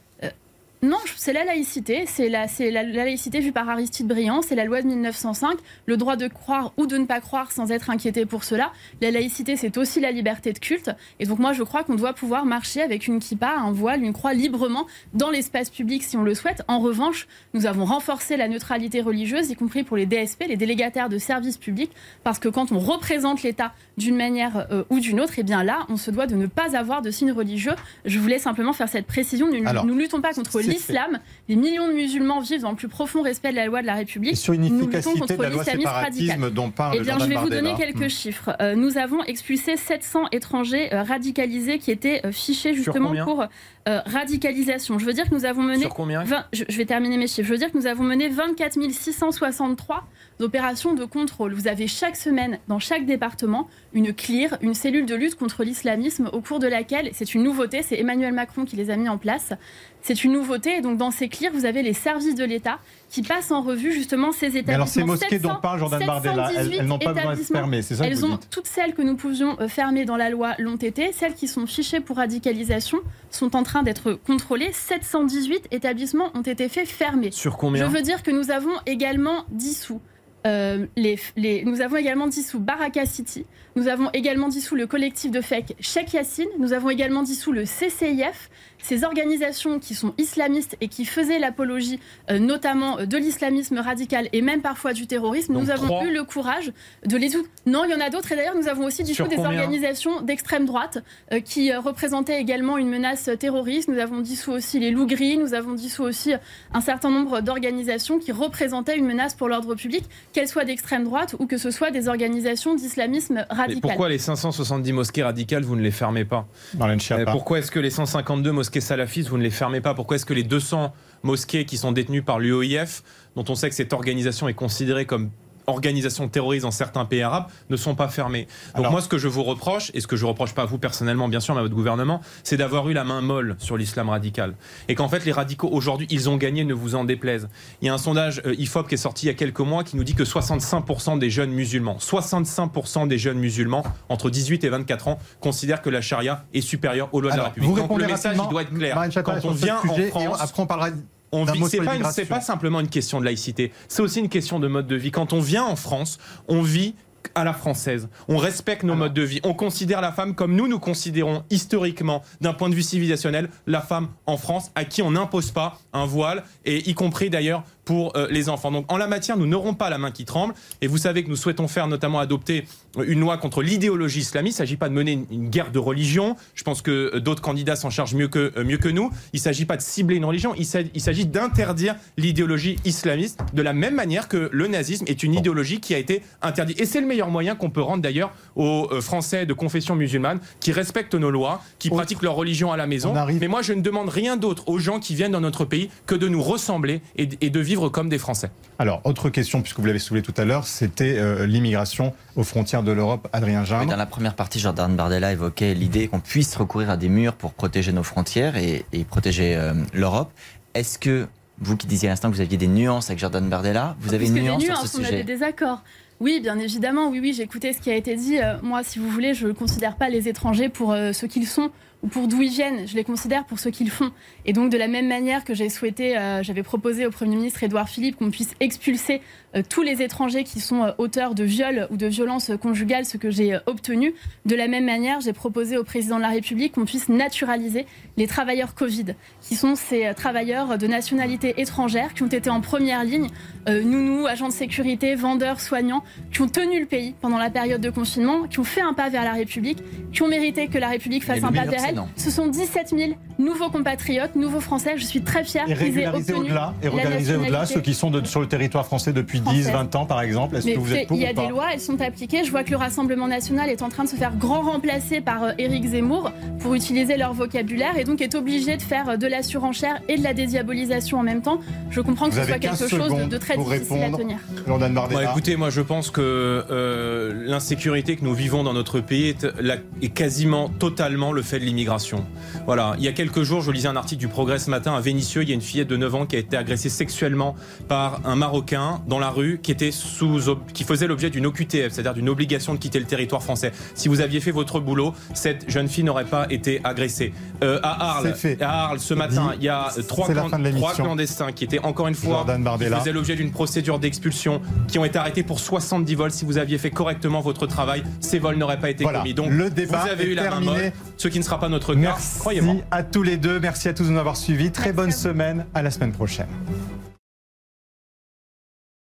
Non, c'est la laïcité, c'est la, la, laïcité vue par Aristide Briand, c'est la loi de 1905, le droit de croire ou de ne pas croire sans être inquiété pour cela. La laïcité, c'est aussi la liberté de culte. Et donc moi, je crois qu'on doit pouvoir marcher avec une kippa, un voile, une croix librement dans l'espace public si on le souhaite. En revanche, nous avons renforcé la neutralité religieuse, y compris pour les DSP, les délégataires de services publics, parce que quand on représente l'État d'une manière euh, ou d'une autre, eh bien là, on se doit de ne pas avoir de signes religieux. Je voulais simplement faire cette précision. Nous ne luttons pas contre l'islam. Les millions de musulmans vivent dans le plus profond respect de la loi de la République. Et sur une efficacité de la loi séparatisme dont parle Eh bien, je vais vous donner quelques hmm. chiffres. Euh, nous avons expulsé 700 étrangers euh, radicalisés qui étaient euh, fichés justement pour radicalisation. Je veux dire que nous avons mené. Sur combien je, je, vais terminer mes chiffres. Je veux dire que nous avons mené 24 663 opérations de contrôle. Vous avez chaque semaine, dans chaque département, une CLIR, une cellule de lutte contre l'islamisme, au cours de laquelle, c'est une nouveauté, c'est Emmanuel Macron qui les a mis en place, c'est une nouveauté. Et donc, dans ces CLIR, vous avez les services de l'État qui passent en revue justement ces établissements. Mais alors, ces mosquées dont parle Jordan Bardella, elles, n'ont pas besoin d'être fermées, c'est ça Elles ont, toutes celles que nous pouvions euh, fermer dans la loi l'ont été. Celles qui sont fichées pour radicalisation sont en train d'être contrôlées. 718 établissements ont été faits fermer. Sur combien? Je veux dire que nous avons également dissous euh, nous avons également dissous Baraka City, nous avons également dissous le collectif de FEC Cheikh Yassine, nous avons également dissous le CCIF, ces organisations qui sont islamistes et qui faisaient l'apologie euh, notamment euh, de l'islamisme radical et même parfois du terrorisme, nous avons eu le courage de les Non, il y en a d'autres et d'ailleurs nous avons aussi dissous des organisations d'extrême droite qui représentaient également une menace terroriste. Nous avons dissous aussi les loups gris, nous avons dissous aussi un certain nombre d'organisations qui représentaient une menace pour l'ordre public qu'elles soient d'extrême droite ou que ce soit des organisations d'islamisme radical. Mais pourquoi les 570 mosquées radicales, vous ne les fermez pas? Pourquoi est-ce que les 152 mosquées salafistes, vous ne les fermez pas. Pourquoi est-ce que les 200 mosquées qui sont détenues par l'UOIF, dont on sait que cette organisation est considérée comme organisations terroristes dans certains pays arabes ne sont pas fermées. Donc moi, ce que je vous reproche, et ce que je reproche pas à vous personnellement, bien sûr, mais à votre gouvernement, c'est d'avoir eu la main molle sur l'islam radical. Et qu'en fait, les radicaux, aujourd'hui, ils ont gagné, ne vous en déplaise. Il y a un sondage euh, IFOP qui est sorti il y a quelques mois qui nous dit que 65% des jeunes musulmans, 65% des jeunes musulmans entre 18 et 24 ans considèrent que la charia est supérieure aux lois de la République. Donc le message, il doit être clair. Quand on vient en France... Après, on parlera c'est pas, simplement une question de laïcité, c'est aussi une question de mode de vie. Quand on vient en France, on vit à la française. On respecte nos modes de vie. On considère la femme comme nous nous considérons historiquement, d'un point de vue civilisationnel, la femme en France, à qui on n'impose pas un voile, et y compris d'ailleurs pour euh, les enfants. Donc en la matière, nous n'aurons pas la main qui tremble. Et vous savez que nous souhaitons faire notamment adopter une loi contre l'idéologie islamiste. Il ne s'agit pas de mener une, guerre de religion. Je pense que euh, d'autres candidats s'en chargent mieux que, euh, mieux que nous. Il ne s'agit pas de cibler une religion. Il s'agit d'interdire l'idéologie islamiste de la même manière que le nazisme est une idéologie qui a été interdite. Et c'est le meilleur moyen qu'on peut rendre d'ailleurs aux Français de confession musulmane qui respectent nos lois, qui pratiquent leur religion à la maison. Mais moi, je ne demande rien d'autre aux gens qui viennent dans notre pays que de nous ressembler et, et de vivre comme des Français. Alors, autre question, puisque vous l'avez soulevé tout à l'heure, c'était euh, l'immigration aux frontières de l'Europe. Adrien Jean. dans la première partie, Jordan Bardella évoquait l'idée qu'on puisse recourir à des murs pour protéger nos frontières et, protéger euh, l'Europe. Est-ce que vous qui disiez à l'instant que vous aviez des nuances avec Jordan Bardella, vous avez une nuance, nuances, sur ce sujet On a des désaccords. Oui, bien évidemment, oui, oui, j'ai écouté ce qui a été dit. Euh, moi, si vous voulez, je ne considère pas les étrangers pour ce qu'ils sont ou pour d'où ils viennent, je les considère pour ce qu'ils font. Et donc de la même manière que j'ai souhaité, euh, j'avais proposé au Premier ministre Édouard Philippe qu'on puisse expulser euh, tous les étrangers qui sont euh, auteurs de viols ou de violences conjugales, ce que j'ai obtenu. De la même manière, j'ai proposé au Président de la République qu'on puisse naturaliser les travailleurs Covid, qui sont ces travailleurs de nationalité étrangère qui ont été en première ligne, nounous, agents de sécurité, vendeurs, soignants, qui ont tenu le pays pendant la période de confinement, qui ont fait un pas vers la République, qui ont mérité que la République fasse un pas vers elle ce sont 17 000 nouveaux compatriotes, nouveaux Français. Je suis très fière qu'ils aient obtenu au-delà, et régulariser au-delà ceux qui sont sur le territoire français depuis 10, 20 ans, par exemple. Est-ce que vous êtes pour Il y a des lois, elles sont appliquées. Je vois que le Rassemblement national est en train de se faire grand remplacer par euh, Éric Zemmour pour utiliser leur vocabulaire et donc est obligé de faire euh, de la surenchère et de la dédiabolisation en même temps. Je comprends que ce soit quelque chose de, très difficile à tenir. écoutez, moi je pense que euh, l'insécurité que nous vivons dans notre pays est, est quasiment totalement le fait de l'immigration. Voilà, il y a quelques jours, je lisais un article du Progrès ce matin à Vénissieux, il y a une fillette de 9 ans qui a été agressée sexuellement par un Marocain dans la rue qui était sous qui faisait l'objet d'une OQTF, c'est-à-dire d'une obligation de quitter le territoire français. Si vous aviez fait votre boulot, cette jeune fille n'aurait pas été agressée. Euh, à Arles, à Arles ce matin, il y a trois, clandestins qui étaient encore une fois qui faisaient l'objet d'une procédure d'expulsion, qui ont été arrêtés pour 70 vols. Si vous aviez fait correctement votre travail, ces vols n'auraient pas été commis. Donc le débat vous avez eu la main ce qui ne sera pas notre Merci à tous les deux. Merci à tous de nous avoir suivis. Très bonne semaine. À la semaine prochaine.